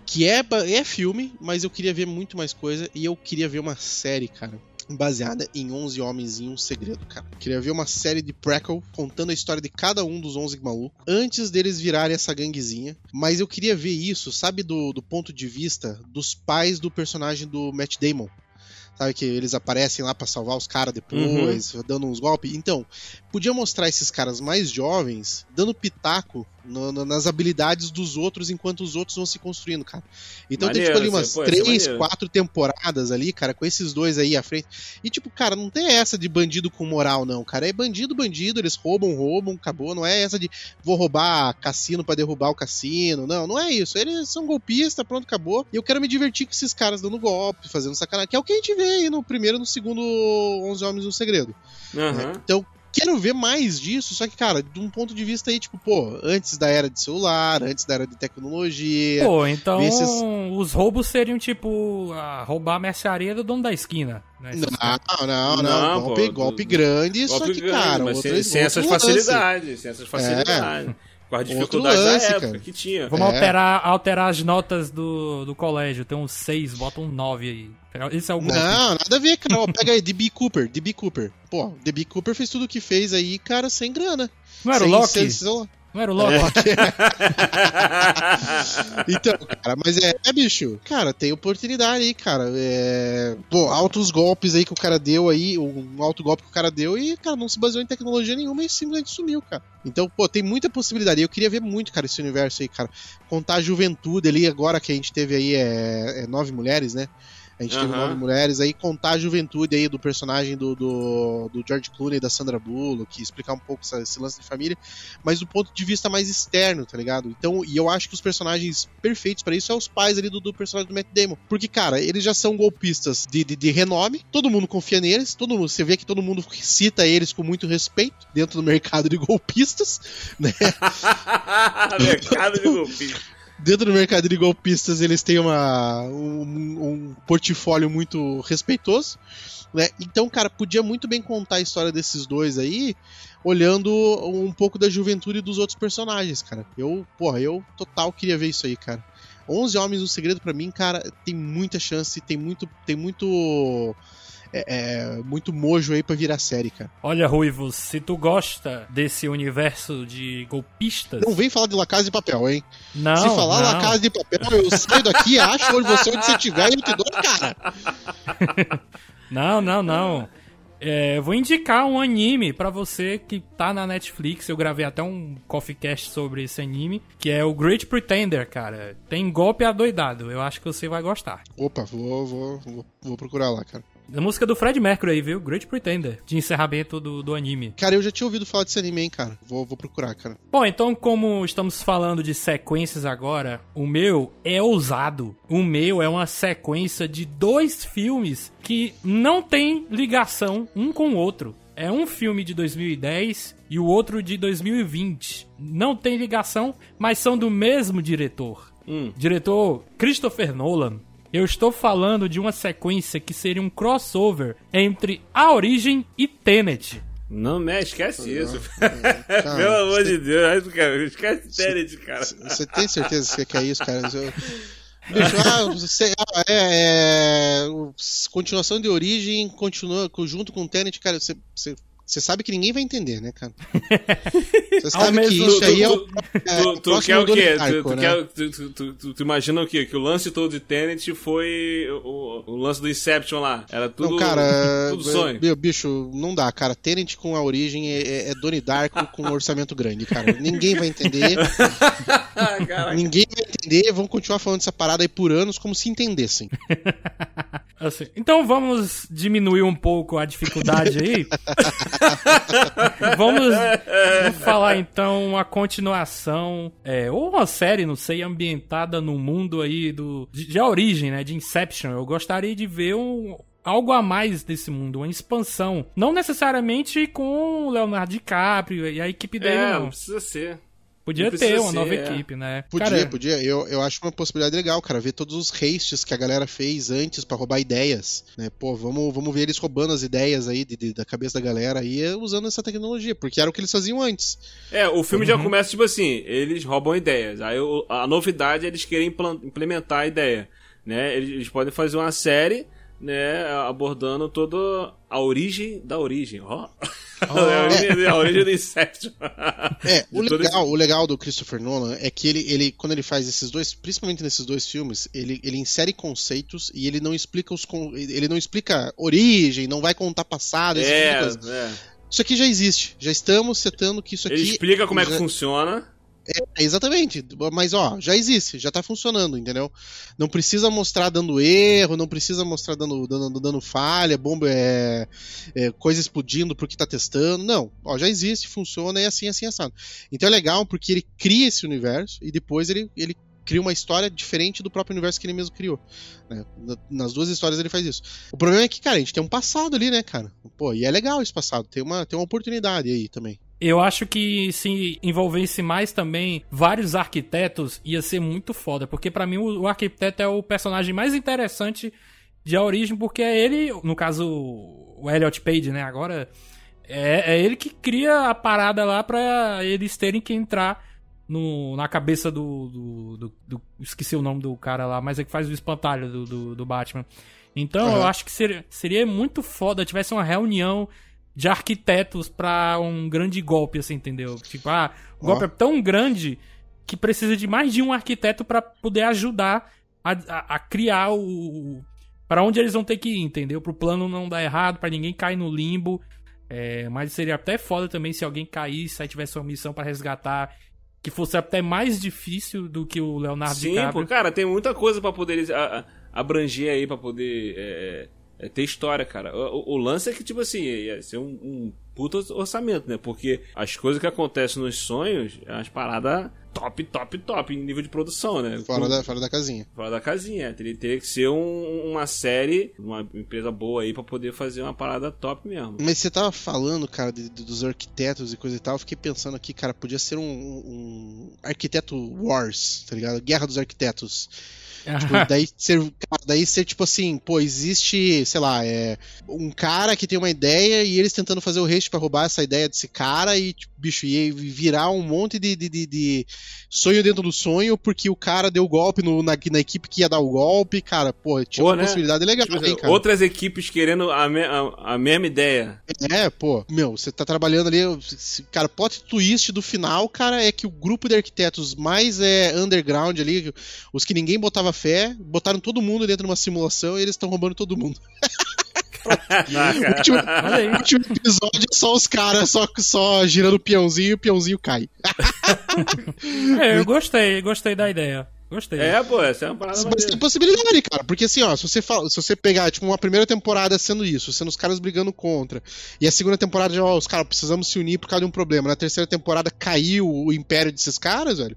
Que é, é filme, mas eu queria ver muito mais coisa. E eu queria ver uma série, cara. Baseada em 11 Homens e um Segredo, cara. Queria ver uma série de prequel contando a história de cada um dos 11 malucos antes deles virarem essa ganguezinha. Mas eu queria ver isso, sabe, do, do ponto de vista dos pais do personagem do Matt Damon. Sabe que eles aparecem lá pra salvar os caras depois, dando uns golpes. Então, podia mostrar esses caras mais jovens dando pitaco no- no- nas habilidades dos outros enquanto os outros vão se construindo, cara. Então tem tipo ali Maneiro, umas pô, é três, maneiro. quatro temporadas ali, cara, com esses dois aí à frente. E tipo, cara, não tem essa de bandido com moral, não, cara. É bandido, bandido, eles roubam, roubam, acabou. Não é essa de vou roubar cassino pra derrubar o cassino. Não, não é isso. Eles são golpistas, pronto, acabou. E eu quero me divertir com esses caras dando golpe, fazendo sacanagem. Que é o que a gente vê aí no primeiro e no segundo 11 Homens no Segredo. Né? Então, quero ver mais disso, só que, cara, de um ponto de vista aí, tipo, pô, antes da era de celular, antes da era de tecnologia. Pô, então Esses- os roubos seriam tipo a roubar a mercearia do dono da esquina. Né? Não, não, não, Não, golpe, pô, golpe do- grande, só Golpe que, grande, cara, mas sem, sem essas facilidades. Sem essas facilidades. Com as dificuldades lance, da época cara. que tinha. Vamos É. alterar, alterar as notas do, do colégio. Tem um 6, bota um 9 aí. Esse é o golpe. Não, nada a ver, cara. Pega aí, DB Cooper, DB Cooper. Pô, DB Cooper fez tudo o que fez aí, cara, sem grana. Não era o sem, Loki? sem celular. Não era o Loki? Então, cara, mas é, é, bicho, cara, tem oportunidade aí, cara. É, pô, altos golpes aí que o cara deu aí, um alto golpe que o cara deu e, cara, não se baseou em tecnologia nenhuma e simplesmente sumiu, cara. Então, pô, tem muita possibilidade. Eu queria ver muito, cara, esse universo aí, cara. Contar a juventude ali, agora que a gente teve aí é, é nove mulheres, né? A gente teve Aham. nove mulheres aí, contar a juventude aí do personagem do, do, do George Clooney e da Sandra Bullock, explicar um pouco essa- esse lance de família, mas do ponto de vista mais externo, tá ligado? Então, e eu acho que os personagens perfeitos pra isso são os pais ali do, do personagem do Matt Damon. Porque, cara, eles já são golpistas de, de, de renome, todo mundo confia neles, todo mundo, você vê que todo mundo cita eles com muito respeito dentro do mercado de golpistas, né? Mercado de golpista. Dentro do mercado de golpistas eles têm uma, um, um portfólio muito respeitoso, né? Então, cara, podia muito bem contar a história desses dois aí, olhando um pouco da juventude dos outros personagens, cara. Eu, porra, eu total queria ver isso aí, cara. 11 Homens no Segredo pra mim, cara, tem muita chance, tem muito tem muito é, é, muito mojo aí pra virar série, cara. Olha, Ruivo, se tu gosta desse universo de golpistas. Não vem falar de La Casa de Papel, hein? Não, Se falar não. La Casa de Papel, eu saio daqui, acho onde você onde você estiver e eu te dou cara. Não, não, não. É, vou indicar um anime pra você que tá na Netflix. Eu gravei até um coffee cast sobre esse anime, que é o Great Pretender, cara. Tem golpe adoidado. Eu acho que você vai gostar. Opa, vou, vou, vou, vou procurar lá, cara. A música do Fred Mercury aí, viu? Great Pretender, de encerramento do, do anime. Cara, eu já tinha ouvido falar desse anime, hein, cara. Vou, vou procurar, cara. Bom, então, como estamos falando de sequências agora, o meu é ousado. O meu é uma sequência de dois filmes que não tem ligação um com o outro. É um filme de 2010 e o outro de 2020. Não tem ligação, mas são do mesmo diretor. Diretor Christopher Nolan. Eu estou falando de uma sequência que seria um crossover entre A Origem e Tenet. Não, né? Esquece isso. Cara, Pelo amor de Deus, cara, esquece Tenet, cara. Você tem certeza que você quer isso, cara? Eu- Bicho, ah, você, ah, é, é, o- continuação de origem, continua co- junto com o Tenet, cara, você, você, você sabe que ninguém vai entender, né, cara? Você sabe que isso aí é o, Tu, é, quer o quê? Tu, imagina o quê? Que o lance todo de Tenet foi o, lance do Inception lá. Era tudo, Não, cara, tudo é, sonho. meu, bicho, não dá, cara. Tenet com a origem é, é, Donnie Darko com um orçamento grande, cara. Ninguém vai entender. Ninguém vai entender. Vão continuar falando essa parada aí por anos como se entendessem. Assim, então vamos diminuir um pouco a dificuldade aí. vamos, vamos falar então uma continuação, é, ou uma série, não sei, ambientada no mundo aí do de, de origem, né, de Inception. Eu gostaria de ver um algo a mais desse mundo, uma expansão, não necessariamente com o Leonardo DiCaprio e a equipe dele É, não. não precisa ser. Podia ter uma ser, nova é. equipe, né? Podia, Cara, podia. Eu, eu acho uma possibilidade legal, cara. Ver todos os hastes que a galera fez antes pra roubar ideias. Né? Pô, vamos, vamos ver eles roubando as ideias aí de- de- da cabeça da galera aí eh, usando essa tecnologia, porque era o que eles faziam antes. É, o filme já começa tipo assim, eles roubam ideias. Aí a novidade é eles querem implementar a ideia, né? Eles, eles podem fazer uma série, né, abordando toda a origem da origem, ó. a, origem, a origem do Inception. É, o todo esse- legal, o legal do Christopher Nolan é que ele, ele, quando ele faz esses dois, principalmente nesses dois filmes, ele, ele insere conceitos e ele não explica os con- ele não explica origem, não vai contar passado, esse tipo de coisa. É, é. Isso aqui já existe. Já estamos setando que isso aqui. Ele explica como é que já- funciona. É, exatamente. Mas ó, já existe, já tá funcionando, entendeu? Não precisa mostrar dando erro, não precisa mostrar dando, dando, dando falha, bomba, é, é, coisa explodindo porque tá testando. Não, ó, já existe, funciona e assim, assim, assado. Então é legal porque ele cria esse universo e depois ele, ele cria uma história diferente do próprio universo que ele mesmo criou. né? Na- Nas duas histórias ele faz isso. O problema é que, cara, a gente tem um passado ali, né, cara? Pô, e é legal esse passado, tem uma, tem uma oportunidade aí também. Eu acho que se envolvesse mais também vários arquitetos, ia ser muito foda. Porque pra mim o, o arquiteto é o personagem mais interessante de A Origem, porque é ele, no caso o Elliot Page, né? Agora é, é ele que cria a parada lá pra eles terem que entrar no, na cabeça do, do, do- do- Esqueci o nome do cara lá, mas é que faz o espantalho do, do, do Batman. Então eu Aham. acho que seria, seria muito foda tivesse uma reunião de arquitetos pra um grande golpe, assim, entendeu? Tipo, ah, o golpe Ó. é tão grande que precisa de mais de um arquiteto pra poder ajudar a, a, a criar o. Pra onde eles vão ter que ir, entendeu? Pro plano não dar errado, pra ninguém cair no limbo. É, mas seria até foda também se alguém caísse, aí tivesse uma missão pra resgatar, que fosse até mais difícil do que o Leonardo Sim, DiCaprio. pô, cara, tem muita coisa pra poder a- a- abranger aí, pra poder é, é, ter história, cara. O, o- o lance é que, tipo assim, ia ser um, um puta orçamento, né? Porque as coisas que acontecem nos sonhos, é umas paradas top, top, top em nível de produção, né? Fora Com- da, fora da casinha. Fora da casinha. é. Teria, teria que ser um- uma série, uma empresa boa aí pra poder fazer uma parada top mesmo. Mas você tava falando, cara, de- de- dos arquitetos e coisa e tal. Eu fiquei pensando aqui, cara, podia ser um, um arquiteto Wars, tá ligado? Guerra dos Arquitetos. Tipo, daí ser, cara, daí ser tipo assim, pô, existe, sei lá, é um cara que tem uma ideia e eles tentando fazer o haste pra roubar essa ideia desse cara e, tipo, bicho, e virar um monte de, de, de- de sonho dentro do sonho porque o cara deu golpe no- na, na equipe que ia dar o golpe, cara, pô, tinha Pô, uma né? possibilidade legal, Tipo, hein, cara. outras equipes querendo a, me- a- a mesma ideia. É, pô, meu, você tá trabalhando ali, cara, plot twist do final, cara, é que o grupo de arquitetos mais é underground ali, os que ninguém botava fé, botaram todo mundo dentro de uma simulação e eles estão roubando todo mundo. O último, o último episódio é só os caras só, só girando o peãozinho e o peãozinho cai. É, eu gostei, gostei da ideia. Gostei. É, pô, essa é uma parada Mas maneira. tem possibilidade, cara. Porque assim, ó, se você, fala, se você pegar, tipo, uma primeira temporada sendo isso, sendo os caras brigando contra, e a segunda temporada já, ó, os caras precisamos se unir por causa de um problema. Na terceira temporada caiu o império desses caras, velho.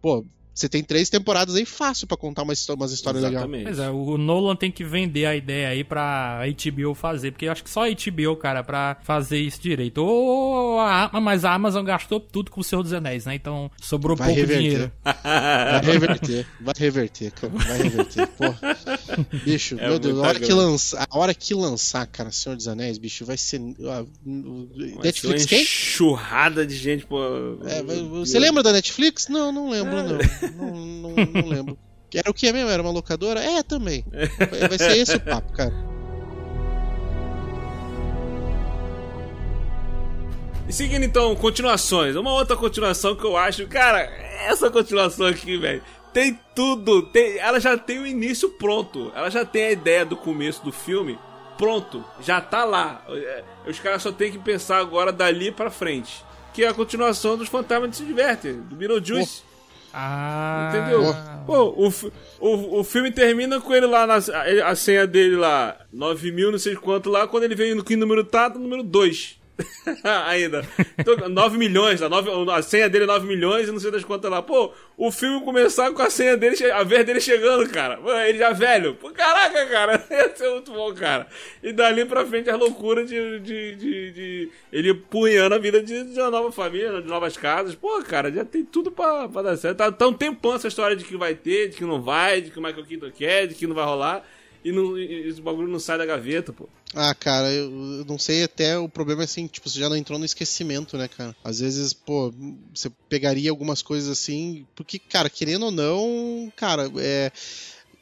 Pô, você tem três temporadas aí fácil pra contar umas, umas histórias legais. Exatamente. Pois é, o Nolan tem que vender a ideia aí pra HBO fazer, porque eu acho que só a HBO, cara, pra fazer isso direito. Ou a, mas a Amazon gastou tudo com o Senhor dos Anéis, né? Então sobrou Vai pouco reverter. dinheiro. Vai reverter, vai reverter, cara. Vai reverter. Porra. Bicho, É meu Deus, a hora, que lançar, a hora que lançar, cara, Senhor dos Anéis, bicho, vai ser. Vai Netflix ser quem? uma enchurrada de gente, pô. É, você lembra da Netflix? Não, não lembro, É. não. Não, não. não lembro. Era o que mesmo? Era uma locadora? É, também. Vai, ser esse o papo, cara. E seguindo então, continuações. Uma outra continuação que eu acho, cara, essa continuação aqui, velho, tem tudo. Tem, ela já tem o início pronto. Ela já tem a ideia do começo do filme pronto. Já tá lá. É, Os caras só tem que pensar agora dali pra frente. Que é a continuação dos Fantasmas Se Diverte, do Beetlejuice. Ah. Entendeu? Pô, o, o, o filme termina com ele lá, na, a, a senha dele lá, 9 mil, não sei quanto lá, quando ele vem no que número tá, no número 2. Ainda. Então, 9 milhões, a, 9, a senha dele é 9 milhões e não sei das quantas lá. Pô, o filme começar com a senha dele, a vez dele chegando, cara. Ele já velho. Pô, caraca, cara. Ia ser muito bom, cara. E dali pra frente as loucuras de, de, de, de ele punhando a vida de, de uma nova família, de novas casas. Pô, cara, já tem tudo pra, pra dar certo. Tá, tá um tempão essa história de que vai ter, de que não vai, de que o Michael Keaton quer, de que não vai rolar. E, não, e esse bagulho não sai da gaveta, pô. Ah, cara, eu, eu não sei até o problema é assim, tipo, você já não entrou no esquecimento, né, cara? Às vezes, pô, você pegaria algumas coisas assim, porque, cara, querendo ou não, cara, é.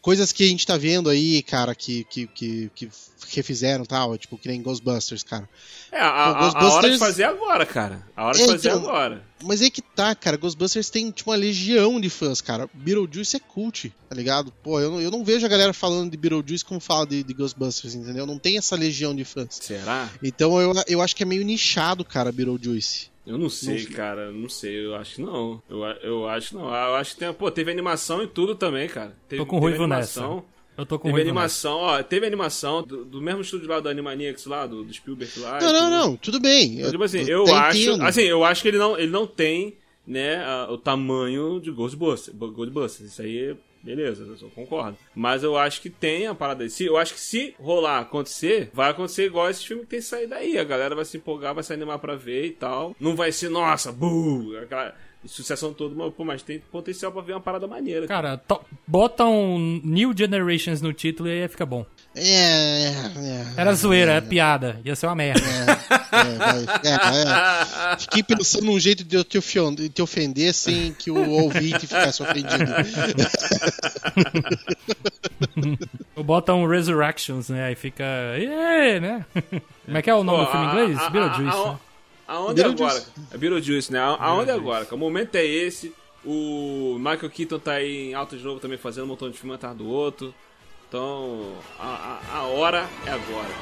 Coisas que a gente tá vendo aí, cara, que, que, que, que refizeram tal, tipo, que nem Ghostbusters, cara. É, a, Pô, a hora de Ghostbusters- fazer agora, cara. A hora de É, fazer então- agora. Mas aí que tá, cara, Ghostbusters tem, tipo, uma legião de fãs, cara. Beetlejuice é cult, tá ligado? Pô, eu não, eu não vejo a galera falando de Beetlejuice como fala de, de Ghostbusters, entendeu? Não tem essa legião de fãs. Será? Então eu, eu acho que é meio nichado, cara, Beetlejuice. Eu não sei, Não- cara. Não sei. Eu acho que não. Eu, eu acho que não. Eu acho que tem. Pô, teve animação e tudo também, cara. Teve, Tô com teve ruivo animação. nessa. Eu tô com Teve animação, ó, teve animação do, do mesmo estúdio lá do Animaniacs lá, do, do Spielberg lá. Não, não, não, tudo bem. Então, tipo assim, eu até acho. entendo. Assim, eu acho que ele não, ele não tem, né, a- o tamanho de Ghostbusters. Ghostbusters. Isso aí, beleza, eu concordo. Mas eu acho que tem a parada aí. Eu acho que se rolar acontecer, vai acontecer igual esses filmes que tem saído aí. A galera vai se empolgar, vai se animar pra ver e tal. Não vai ser, nossa, buh, aquela sucessão toda, mas, pô, mas tem potencial pra ver uma parada maneira. Cara, to- bota um New Generations no título e aí fica bom. É, é, é. Era zoeira, é piada. Ia ser uma merda. É, é, é. Fiquei pensando num jeito de eu te ofen- de te ofender sem que o ouvinte ficasse ofendido. Bota um Resurrections, né? Aí fica. "Ê", né? Como é que é o nome Pô, do filme em inglês? Beetlejuice. né? Aonde é agora? É Beetlejuice, né? A- Aonde agora? O momento é esse. O Michael Keaton tá aí em alto de novo também fazendo um montão de filme atrás do outro. Então, a, a, a hora é agora.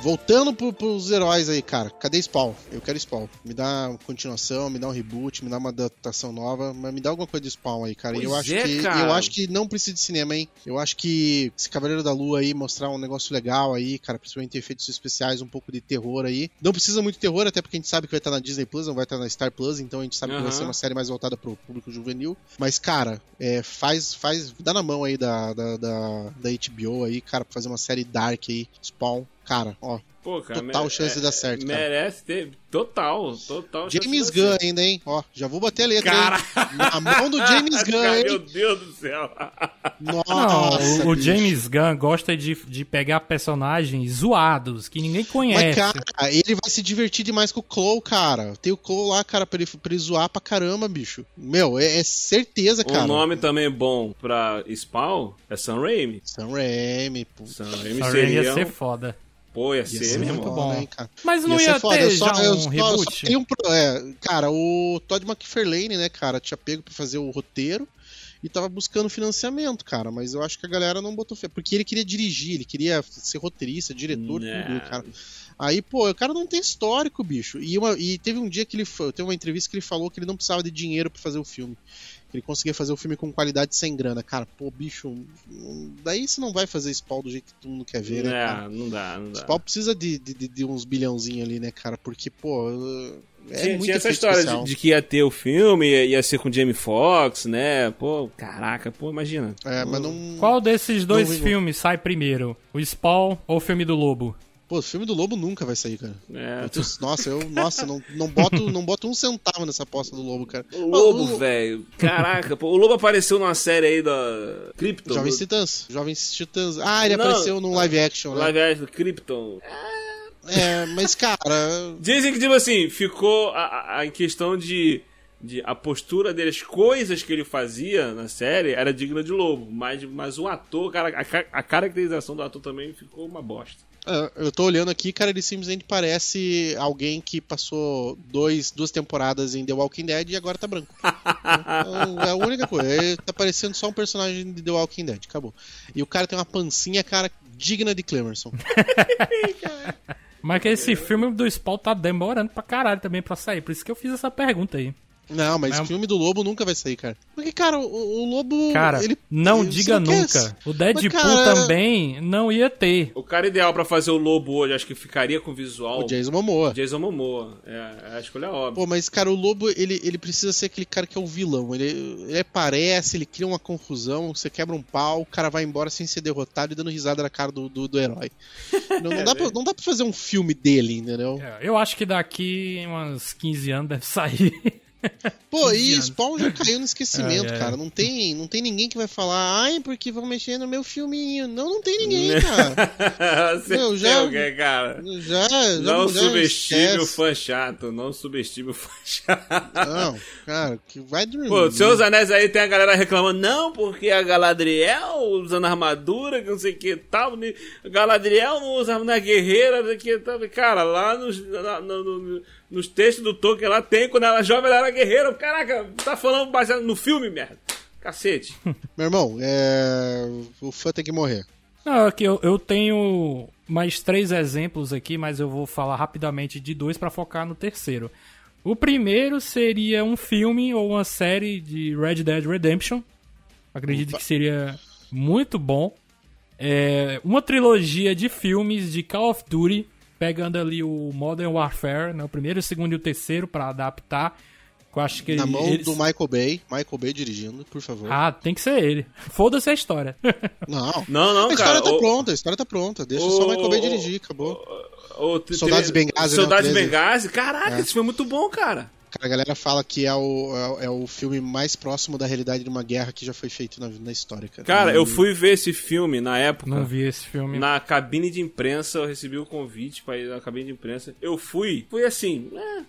Voltando pro, pros heróis aí, cara. Cadê Spawn? Eu quero Spawn. Me dá uma continuação, me dá um reboot, me dá uma adaptação nova, mas me dá alguma coisa de Spawn aí, cara. E eu Pois acho é, que cara. eu acho que não precisa de cinema, hein? Eu acho que esse Cavaleiro da Lua aí mostrar um negócio legal aí, cara, principalmente efeitos especiais, um pouco de terror aí. Não precisa muito terror, até porque a gente sabe que vai estar na Disney Plus, não vai estar na Star Plus, então a gente sabe que vai ser uma série mais voltada pro público juvenil. Mas, cara, é, faz, faz, dá na mão aí da, da, da, da HBO aí, cara, pra fazer uma série dark aí, Spawn. Cara, ó, Pô, cara, Total mere- chance de dar certo, cara. Merece ter. Total, total. James Gunn certo. ainda, hein? Ó, já vou bater a letra, Cara. hein? Na mão do James Gunn, Cara, Meu hein? Deus do céu. Não, Nossa, o, o bicho. James Gunn gosta de, de pegar personagens zoados, que ninguém Mas, conhece. cara, ele vai se divertir demais com o Chloe, cara. Tem o Chloe lá, cara, pra ele, pra ele zoar pra caramba, bicho. Meu, é, é certeza, cara. O nome também bom pra Spawn é Sam Raimi. Sam Raimi, pô. Sam Raimi Sam Raimi seria. ia ser um- foda. Pô, ia Ia ser, muito bom. cara. Mas não Ia ia, ser foda. ter Eu só, já eu um só- reboot? só tenho um é, cara, o Todd McFarlane, né, cara, tinha pego pra fazer o roteiro e tava buscando financiamento, cara, mas eu acho que a galera não botou fé, porque ele queria dirigir, ele queria ser roteirista, diretor, Né. tudo, cara. Aí, pô, o cara não tem histórico, bicho. E, uma- e teve um dia que ele foi, teve uma entrevista que ele falou que ele não precisava de dinheiro pra fazer o filme. Que ele conseguia fazer o filme com qualidade sem grana. Cara, pô, bicho, hum, daí você não vai fazer Spawn do jeito que todo mundo quer ver, né, cara? É, não dá, não dá. Spawn precisa de, de, de- uns bilhãozinhos ali, né, cara? Porque, pô, é tinha, tinha essa história de, de que ia ter o filme, ia, ia ser com Jamie Foxx, né? Pô, caraca, pô, imagina. É, mas não. Qual desses dois filmes sai primeiro? O Spawn ou o filme do Lobo? Pô, o filme do Lobo nunca vai sair, cara. É, Eu Nossa, eu nossa, não, não, boto, não boto um centavo nessa aposta do Lobo, cara. O Lobo, velho. Caraca, pô. O Lobo apareceu numa série aí da Krypton. Jovens do- Titãs. Jovens Titãs. Ah, ele Não, apareceu num live action, né? Live action do Krypton. É, mas, cara. Dizem que, tipo assim, ficou a, a- em questão de, de. A postura dele, as coisas que ele fazia na série era digna de Lobo. Mas, mas o ator, cara, a, a caracterização do ator também ficou uma bosta. É, Eu tô olhando aqui, cara, ele simplesmente parece alguém que passou dois, duas temporadas em The Walking Dead e agora tá branco. Então, é a única coisa. Ele tá parecendo só um personagem de The Walking Dead, acabou. E o cara tem uma pancinha, cara, digna de Clemerson. Mas que esse filme do Spawn tá demorando pra caralho também pra sair. Por isso que eu fiz essa pergunta aí. Não, mas É o um- filme do Lobo nunca vai sair, cara. Porque, cara, o, o Lobo. Cara, ele, não ele- diga nunca. O Deadpool Mas, cara, também não ia ter. O cara ideal pra fazer o lobo hoje, acho que ficaria com o visual. O Jason Momoa. Jason Momoa. É, a escolha é óbvia. Pô, mas, cara, o Lobo, ele, ele precisa ser aquele cara que é o vilão. Ele, ele aparece, ele cria uma confusão, você quebra um pau, o cara vai embora sem ser derrotado e dando risada na cara do, do, do herói. Não, não dá pra, não dá pra fazer um filme dele, entendeu? É, Eu acho que daqui umas 15 anos deve sair. Pô, 15 e. Spawn já caiu no esquecimento, É, é. cara. Não tem, não tem ninguém que vai falar, ai, porque vão mexer no meu filminho. Não, não tem ninguém, cara. Você Meu, já- alguém, cara. Já, já Não já subestime o esquece. fã chato, não subestime o fã chato. Não, cara, que vai dormir. Pô, Seus Anéis aí tem a galera reclamando, não, porque a Galadriel usando armadura, que não sei o que tal, né? Galadriel não usa na guerreira, não sei o que tal. Cara, lá nos, na- no- no- nos textos do Tolkien lá tem, quando ela era jovem, ela era guerreira. Caraca, tá falando baseado no filme, merda. Cacete. Meu irmão, é... o fã tem que morrer. Não, aqui eu, eu tenho mais três exemplos aqui, mas eu vou falar rapidamente de dois pra focar no terceiro. O primeiro seria um filme ou uma série de Red Dead Redemption. Acredito que seria muito bom. É, uma trilogia de filmes de Call of Duty, pegando ali o Modern Warfare, né, o primeiro, o segundo e o terceiro pra adaptar. Eu acho que Na mão eles- do Michael Bay. Michael Bay dirigindo, por favor. Ah, tem que ser ele. Foda-se a história. Não. Não, não, a história cara. tá o- pronta, a história tá pronta. Deixa o- só o Michael Bay dirigir, acabou. o- Soldados Benghazi, né, Soldados o 13. Benghazi. Caraca, esse filme é muito bom, cara. A galera fala que é o, é o- é o filme mais próximo da realidade de uma guerra que já foi feito na, na história, cara. Cara, eu fui ver esse filme na época. Não vi esse filme. Na cabine de imprensa, eu recebi o convite pra ir na cabine de imprensa. Eu fui, fui assim, é,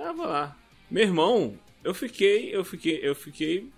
ah, vou lá. Meu irmão, eu fiquei, eu fiquei, eu fiquei,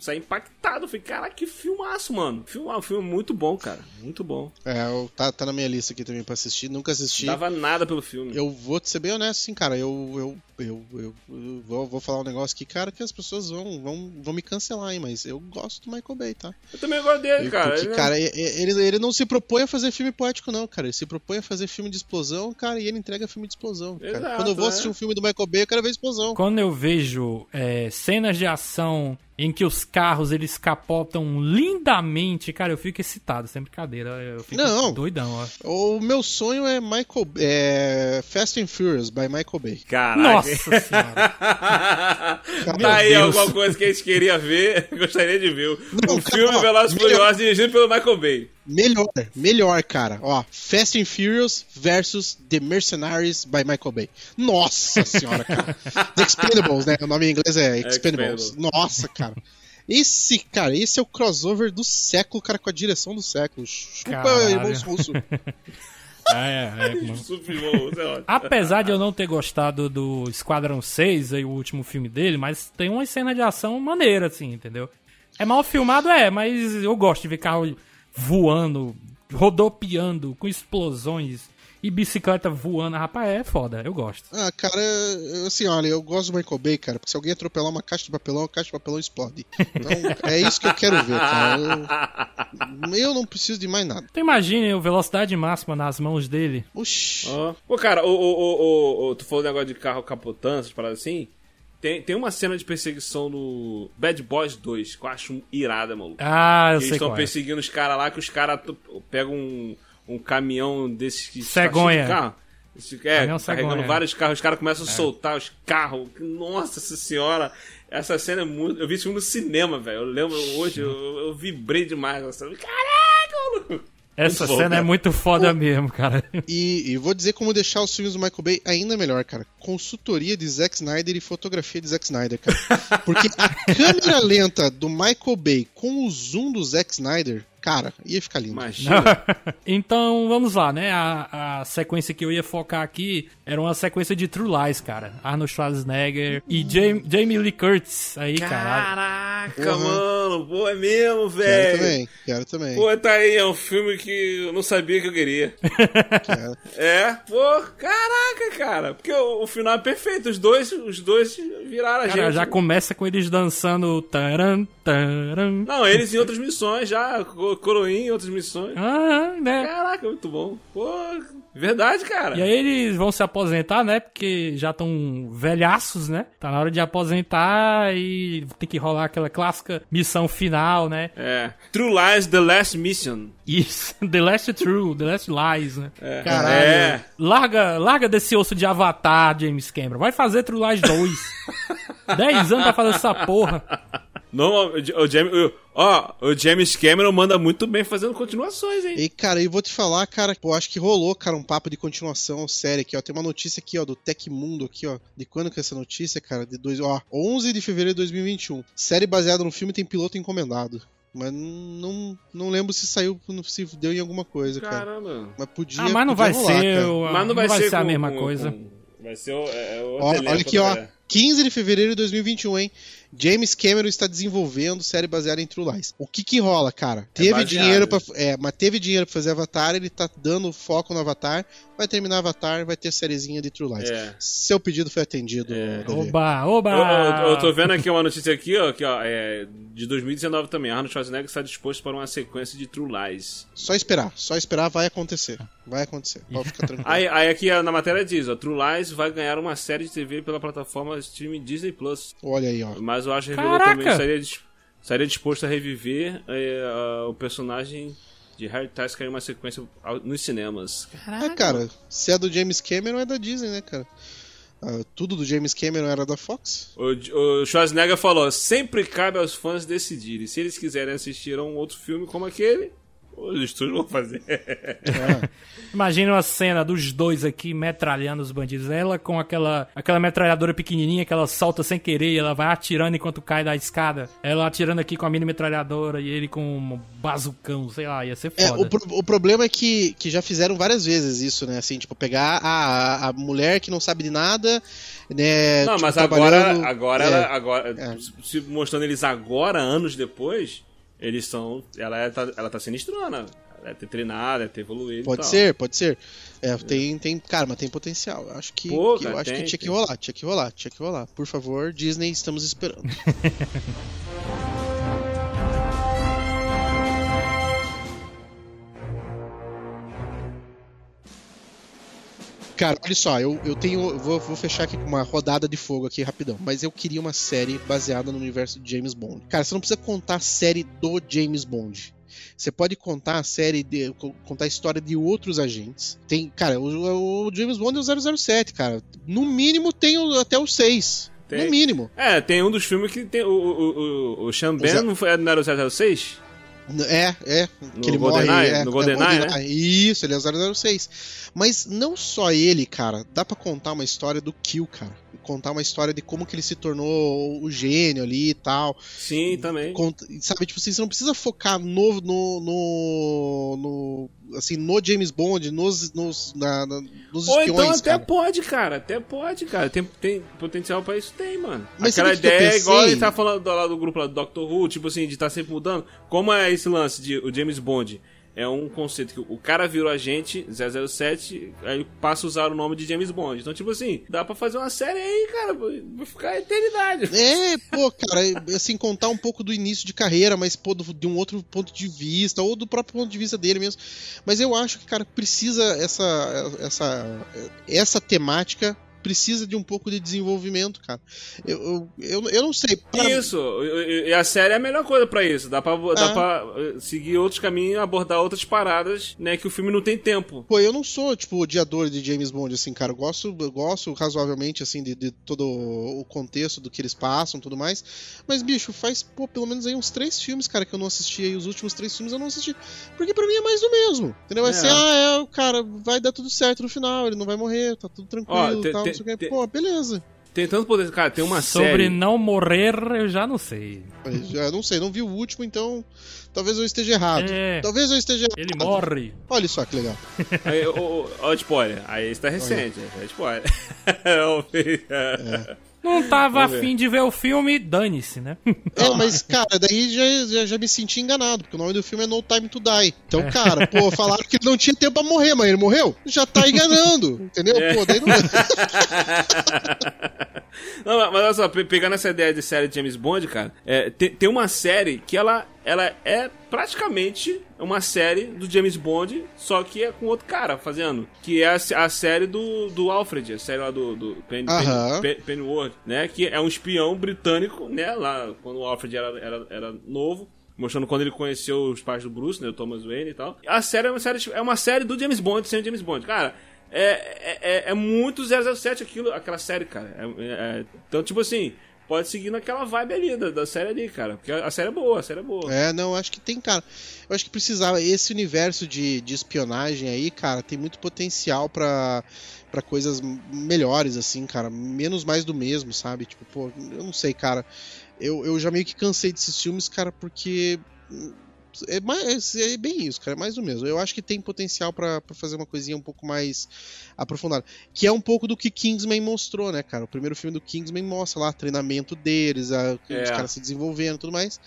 saí impactado. Eu Falei, cara, que filmaço, mano. Filme, um filme muito bom, cara. Muito bom. É, eu- tá, tá na minha lista aqui também pra assistir. Nunca assisti. Dava nada pelo filme. Eu vou te ser bem honesto, assim, cara. Eu, eu, eu, eu, eu vou, vou falar um negócio aqui, cara, que as pessoas vão, vão, vão me cancelar, hein, mas eu gosto do Michael Bay, tá? Eu também gosto dele, cara. Porque, Ele- cara, e- e- ele, ele não se propõe a fazer filme poético, não, cara. Ele se propõe a fazer filme de explosão, cara, e ele entrega filme de explosão. Cara. Exato, Quando eu vou é. assistir um filme do Michael Bay, eu quero ver explosão. Quando eu vejo é, cenas de ação em que os carros eles capotam lindamente, cara, eu fico excitado, sem brincadeira. Eu fico Não. doidão, ó. O meu sonho é Michael é Fast and Furious by Michael Bay. Caraca. Nossa senhora. tá aí Deus. alguma coisa que a gente queria ver, gostaria de ver. Não, um cara, filme Velozes e Furiosos dirigido pelo Michael Bay. Melhor, melhor, cara. Ó, Fast and Furious versus The Mercenaries by Michael Bay. Nossa senhora, cara. The Expendables, né? O nome em inglês é Expendables. Expendables. Nossa, cara. Esse, cara, esse é o crossover do século, cara, com a direção do século. Chupa, irmãos russos. É, é, isso é ótimo. Apesar de eu não ter gostado do Esquadrão 6, aí, o último filme dele, mas tem uma cena de ação maneira, assim, entendeu? É mal filmado, é, mas eu gosto de ver carro voando, rodopiando, com explosões e bicicleta voando. Rapaz, é foda, eu gosto. Ah, cara, assim, olha, eu gosto do Michael Bay, cara, porque se alguém atropelar uma caixa de papelão, a caixa de papelão explode. Então, é isso que eu quero ver, cara. Eu, eu não preciso de mais nada. Então imagine o velocidade máxima nas mãos dele. Oxi. Ó. Pô, cara, o, o, o, o- o- tu falou um negócio de carro capotando, essas paradas assim. Tem, tem uma cena de perseguição no Bad Boys 2 que eu acho irada, maluco. Ah, eu eles sei estão qual é. perseguindo os caras lá, que os caras pegam um, um caminhão desses que Cegonha. tá É, carregando cegonha. vários carros, os caras É. começam a soltar os carros. Nossa senhora, essa cena é muito. Eu vi esse filme no cinema, velho. Eu lembro hoje, eu, eu vibrei demais. Caraca, maluco! Essa Muito bom, cena é cara. muito foda mesmo, cara. E, e vou dizer como deixar os filmes do Michael Bay ainda melhor, cara. Consultoria de Zack Snyder e fotografia de Zack Snyder, cara. Porque a câmera lenta do Michael Bay com o zoom do Zack Snyder, cara, ia ficar lindo. Imagina. então, vamos lá, né? A, a sequência que eu ia focar aqui era uma sequência de True Lies, cara. Arnold Schwarzenegger e Jamie, Jamie Lee Curtis aí, caralho. Caraca, Uhum. mano. Pô, é mesmo, Quero velho. também, quero também. Pô, tá aí, é um filme que eu não sabia que eu queria. Quero. É, pô, caraca, cara. Porque o, o final é perfeito. Os dois, os dois viraram a Cara, gente. já começa com eles dançando taran, taran. Não, eles em outras missões já. Co- Coroinha em outras missões. Ah, né? Caraca, muito bom. Pô, Verdade, cara. E aí eles vão se aposentar, né? Porque já estão velhaços, né? Tá na hora de aposentar e tem que rolar aquela clássica missão final, né? É. True Lies The Last Mission. Isso, The Last True, The Last Lies, né? É. Caralho. É. Larga, larga desse osso de avatar, James Cameron. Vai fazer True Lies 2. 10 anos pra fazer essa porra. Normal, o, o, James, o- ó, o James Cameron manda muito bem fazendo continuações, hein? E, cara, eu vou te falar, cara, eu acho que rolou, cara, um papo de continuação série aqui, ó. Tem uma notícia aqui, ó, do Tecmundo aqui, ó. De quando que é essa notícia, cara? De dois, ó, 11 de fevereiro de 2021. Série baseada no filme tem piloto encomendado. Mas não, não lembro se saiu, se deu em alguma coisa, cara. Caramba. Mas podia. Ah, mas não podia vai rolar, ser, cara. o- Mas não vai, ser, a com- mesma com- coisa. com- vai ser o, é, o Ó, olha aqui, ó. né? 15 de fevereiro de 2021, hein? James Cameron está desenvolvendo série baseada em True Lies. O que que rola, cara? Teve baseado. dinheiro para é, mas teve dinheiro pra fazer Avatar, ele tá dando foco no Avatar, vai terminar Avatar, vai ter sériezinha de True Lies. É. Seu pedido foi atendido, É. Oba, oba! Eu, eu- eu tô vendo aqui uma notícia aqui, ó, que, ó é, de 2019 também. Arnold Schwarzenegger está disposto para uma sequência de True Lies. Só esperar, só esperar vai acontecer. Vai acontecer. Pode ficar tranquilo. Aí, aí aqui na matéria diz, ó, True Lies vai ganhar uma série de TV pela plataforma streaming Disney Plus. Olha aí, ó. Mas eu acho que revelou Caraca! também que estaria, estaria disposto a reviver é, a- o personagem de Harry Tasker em uma sequência nos cinemas. É, cara, se é do James Cameron é da Disney, né, cara? Ah, tudo do James Cameron era da Fox. O, o Schwarzenegger falou: sempre cabe aos fãs decidirem. Se eles quiserem assistir a um outro filme como aquele, os estúdios vão fazer. Imagina uma cena dos dois aqui metralhando os bandidos. Ela com aquela, aquela metralhadora pequenininha que ela solta sem querer e ela vai atirando enquanto cai da escada. Ela atirando aqui com a mini metralhadora e ele com um bazucão, sei lá, ia ser É, foda. o, pro- o problema é que, que já fizeram várias vezes isso, né? Assim, tipo, pegar a, a mulher que não sabe de nada, né? Não, tipo, mas agora, agora, é, ela, agora é. se mostrando eles agora, anos depois, eles são. Ela, é, tá, ela tá sinistrona. Ela deve ter treinado, deve ter evoluído. e Pode tal. ser, pode ser. É, tem, tem, cara, mas tem potencial. Eu acho que, Pô, que- eu cara, acho tem, que tinha que tem. rolar, tinha que rolar, tinha que rolar. Por favor, Disney, estamos esperando. Cara, olha só, eu, eu tenho. eu Vou, vou fechar aqui com uma rodada de fogo aqui rapidão. Mas eu queria uma série baseada no universo de James Bond. Cara, você não precisa contar a série do James Bond. Você pode contar a série de. co- contar a história de outros agentes. Tem. Cara, o, o James Bond é o 007, cara. No mínimo tem o- até o 6. Tem. No mínimo. É, tem um dos filmes que tem. O, o, o, o Sean Ben não, foi, não era o 006? É, é. No que ele GoldenEye? morre. É, No é, GoldenEye, né? Isso, ele é o 006. Mas não só ele, cara. Dá pra contar uma história do Kill, cara. Contar uma história de como que ele se tornou o gênio ali e tal. Sim, também. Conta- sabe, tipo assim, você não precisa focar no, no, no, no- assim, no James Bond, nos, nos, na- na- nos Ou espiões, então até cara. pode, cara. Até pode, cara. Tem, tem potencial pra isso? Tem, mano. Mas Aquela ideia é igual ele tá falando do- lá do grupo lá do Doctor Who, tipo assim, de estar sempre mudando. Como é esse lance de o James Bond? É um conceito que o cara virou agente 007, aí passa a usar o nome de James Bond. Então, tipo assim, dá pra fazer uma série aí, cara. Vai ficar a eternidade. É, pô, cara, assim, contar um pouco do início de carreira, mas pô, do- de um outro ponto de vista, ou do próprio ponto de vista dele mesmo. Mas eu acho que, cara, precisa essa, essa, essa temática precisa de um pouco de desenvolvimento, cara. Eu, eu, eu, eu não sei. pra- Isso, e e a série é a melhor coisa pra isso. Dá pra, dá É. pra eh, seguir outros caminhos, abordar outras paradas, né? Que o filme não tem tempo. Pô, eu não sou, tipo, odiador de James Bond, assim, cara. Eu gosto, eu gosto razoavelmente, assim, de, de todo o contexto do que eles passam e tudo mais. Mas, bicho, faz, pô, pelo menos aí uns três filmes, cara, que eu não assisti aí. Os últimos três filmes eu não assisti. Porque pra mim é mais do mesmo. Entendeu? Vai É. ser, ah, é, o cara vai dar tudo certo no final, ele não vai morrer, tá tudo tranquilo Ó, e te- tal, não sei o que. te- Pô, beleza. Tem tanto poder. Cara, tem uma Sobre série. não morrer, eu já não sei. Mas, já não sei, não vi o último, então talvez eu esteja errado. É. Talvez eu esteja errado. Ele morre. Olha só que legal. Aí, ó, o spoiler. Aí esse tá recente. É spoiler. É. Não tava afim de ver o filme, dane-se, né? É, mas, cara, daí já, já, já me senti enganado, porque o nome do filme é No Time to Die. Então, cara, pô, falaram que ele não tinha tempo pra morrer, mas ele morreu? Já tá enganando, entendeu? Pô, daí não. Não, mas olha só, pe- pegando essa ideia de série de James Bond, cara, é, tem, tem uma série que ela ela é praticamente uma série do James Bond, só que é com outro cara fazendo. Que é a, a série do, do Alfred, a série lá do, do Pen, Aham. Pen- Pen- Pennyworth, né? Que é um espião britânico, né? Lá quando o Alfred era, era, era novo. Mostrando quando ele conheceu os pais do Bruce, né? O Thomas Wayne e tal. A série é uma série, é uma série do James Bond sem o James Bond. Cara, é, é, é- é muito 007 aquilo, aquela série, cara. É- é- é- então, tipo assim, pode seguir naquela vibe ali da, da série ali, cara. Porque a, série é boa, a série é boa. É, não, acho que tem, cara. Eu acho que precisava. Esse universo de, de espionagem aí, cara, tem muito potencial pra, pra coisas melhores, assim, cara. Menos mais do mesmo, sabe? Tipo, pô, eu não sei, cara. Eu, eu já meio que cansei desses filmes, cara, porque. É, mais, é bem isso, cara, é mais do mesmo. Eu acho que tem potencial pra pra fazer uma coisinha um pouco mais aprofundada. Que é um pouco do que Kingsman mostrou, né, cara? O primeiro filme do Kingsman mostra lá o treinamento deles, a, É. os caras se desenvolvendo e tudo mais.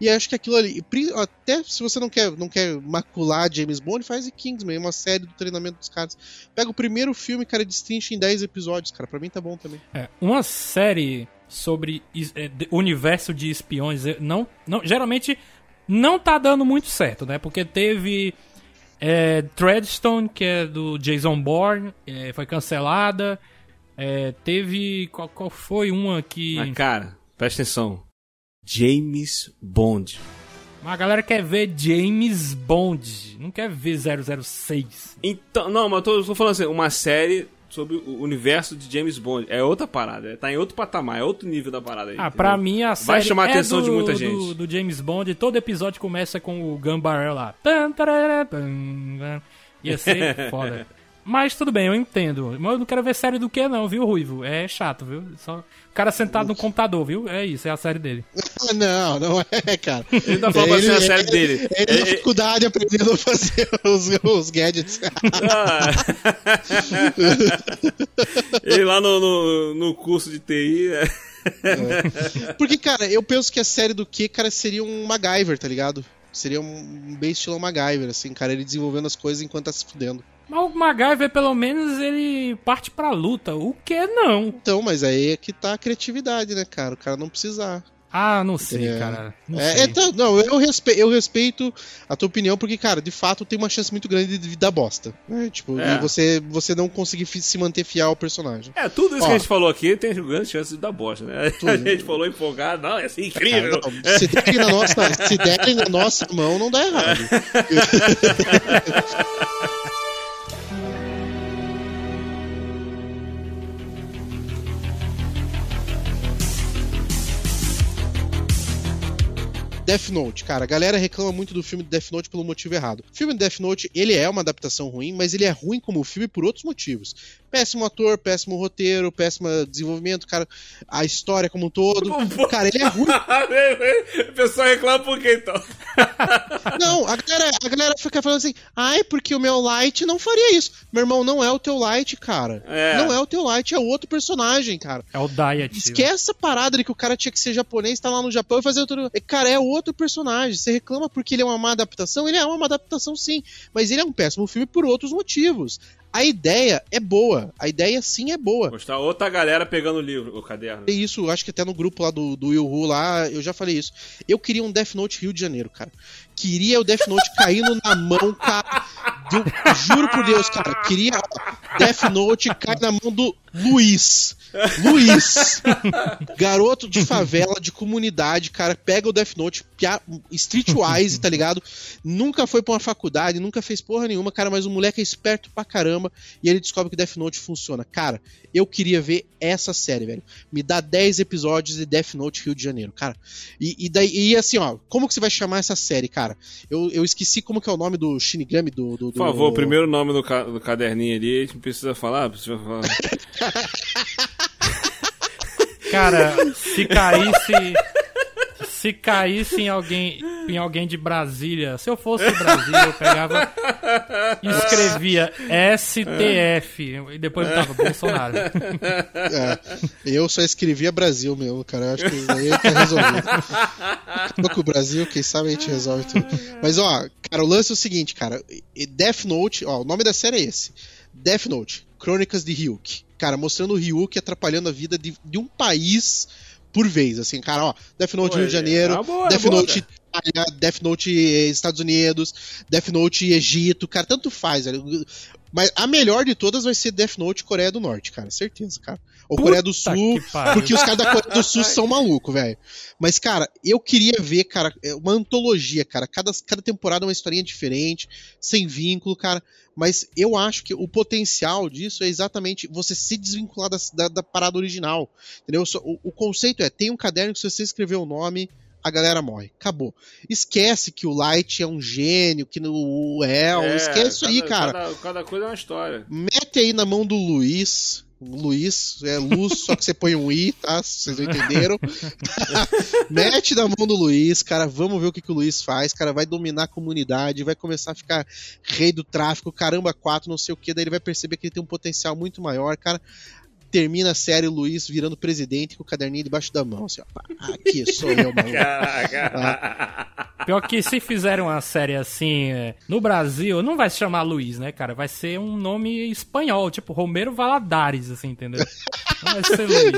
E acho que aquilo ali, até se você não quer, não quer macular James Bond, faz de Kingsman, uma série do treinamento dos caras. Pega o primeiro filme, cara, e destrincha em 10 episódios, cara. Pra mim tá bom também. É, uma série sobre é, universo de espiões, é, não, não, geralmente não tá dando muito certo, né? Porque teve é, Treadstone, que é do Jason Bourne, é, foi cancelada. É, teve. Qual, qual foi uma que. Mas, cara, presta atenção. James Bond. A galera quer ver James Bond, não quer ver 006. Então, não, mas eu tô, eu tô falando assim, uma série sobre o universo de James Bond. É outra parada, tá em outro patamar, é outro nível da parada aí. Ah, entendeu? pra mim a série Vai chamar a é atenção do, de muita do- gente. Do, James Bond, todo episódio começa com o Gun Barrel lá. Ia ser foda. Mas tudo bem, eu entendo. Mas eu não quero ver série do que não, viu, Ruivo? É chato, viu? Só o cara sentado no computador, viu? É isso, é a série dele. Ah, não, não é, cara. Ele tá falando pra ser a série dele. Ele, ele É- na faculdade aprendendo a fazer os, os gadgets. Ah. Ele lá no, no, no curso de TI. é. Porque, cara, eu penso que a série do que, cara, seria um MacGyver, tá ligado? Seria um bem estilo MacGyver, assim, cara, ele desenvolvendo as coisas enquanto tá se fudendo. Mas o MacGyver, pelo menos, ele parte pra luta. O que não? Então, mas aí é que tá a criatividade, né, cara? O cara não precisar. Ah, não sei, É. cara. Não É, sei. então, não, eu respeito, eu respeito a tua opinião, porque, cara, de fato tem uma chance muito grande de dar bosta. Né? Tipo, É. e você, você não conseguir se manter fiel ao personagem. É, tudo isso Ó. que a gente falou aqui tem grandes chances de dar bosta, né? A gente falou empolgado, não, é assim, incrível. Cara, não, se, derem na nossa, se derem na nossa mão, não dá errado. Death Note, cara, a galera reclama muito do filme de Death Note pelo motivo errado. O filme de Death Note, ele é uma adaptação ruim, mas ele é ruim como filme por outros motivos. Péssimo ator, péssimo roteiro, péssimo desenvolvimento, cara, a história como um todo. Cara, ele é ruim o pessoal reclama por quê, então? Não, a galera, a galera fica falando assim, ai, porque o meu Light não faria isso. Meu irmão, não é o teu Light, cara. É. Não é o teu Light, é outro personagem, cara. É o Diet. Esquece essa parada de que o cara tinha que ser japonês, tá lá no Japão e fazer outro. Cara, é outro personagem. Você reclama porque ele é uma má adaptação? Ele é uma má adaptação, sim. Mas ele é um péssimo filme por outros motivos. A ideia é boa. A ideia sim é boa. Mostrar outra galera pegando o livro, o caderno. É isso, acho que até no grupo lá do, do Will Who lá, eu já falei isso. Eu queria um Death Note Rio de Janeiro, cara. Queria o Death Note caindo na mão, cara. juro por Deus, cara. Queria Death Note cair na mão do Luiz. Luiz. Garoto de favela, de comunidade, cara. Pega o Death Note, streetwise, tá ligado? Nunca foi pra uma faculdade, nunca fez porra nenhuma, cara, mas o moleque é esperto pra caramba e ele descobre que Death Note funciona. Cara, eu queria ver essa série, velho. Me dá 10 episódios de Death Note Rio de Janeiro, cara. E, e daí, e assim, ó, como que você vai chamar essa série, cara? Eu, eu esqueci como que é o nome do Shinigami do. do, do Por favor, o primeiro nome do, ca- do caderninho ali, a gente precisa falar? Precisa falar. Cara, se caísse. Se caísse em alguém, em alguém de Brasília, se eu fosse de Brasília, eu pegava e escrevia STF e depois botava Bolsonaro. É, eu só escrevia Brasil mesmo, cara. Eu acho que isso daí que resolver. Acabou com o Brasil, quem sabe a gente resolve tudo. Mas, ó, cara, o lance é o seguinte, cara. Death Note, ó, o nome da série é esse. Death Note, Crônicas de Ryuk. Cara, mostrando o Ryuk atrapalhando a vida de, de um país por vez, assim, cara, ó, Death Note Pô, Rio de Janeiro, é boa, é Death boa, Note Austrália, Death Note eh, Estados Unidos, Death Note Egito, cara, tanto faz, velho. Mas a melhor de todas vai ser Death Note Coreia do Norte, cara, certeza, cara. Ou Coreia do Puta Sul, porque os caras da Coreia do Sul são malucos, velho. Mas, cara, eu queria ver, cara, é uma antologia, cara. Cada, cada temporada é uma historinha diferente, sem vínculo, cara. Mas eu acho que o potencial disso é exatamente você se desvincular da, da, da parada original. Entendeu? O, o conceito é: tem um caderno que se você escrever o nome, a galera morre. Acabou. Esquece que o Light é um gênio, que no, o El. É, esquece isso aí, cada- cara. Cada, cada coisa é uma história. Mete aí na mão do Luiz. Luiz, é luz, só que você põe um I, tá? Vocês não entenderam. Mete na mão do Luiz, cara. Vamos ver o que, que o Luiz faz. Cara, vai dominar a comunidade, vai começar a ficar rei do tráfico, caramba, quatro, não sei o que. Daí ele vai perceber que ele tem um potencial muito maior, cara. Termina a série o Luiz virando presidente com o caderninho debaixo da mão. Assim, ó, pá, aqui sou eu, mano. Caraca. Pior que se fizerem uma série assim é, no Brasil, não vai se chamar Luiz, né, cara? Vai ser um nome espanhol, tipo Romero Valadares, assim, entendeu? Não vai ser Luiz.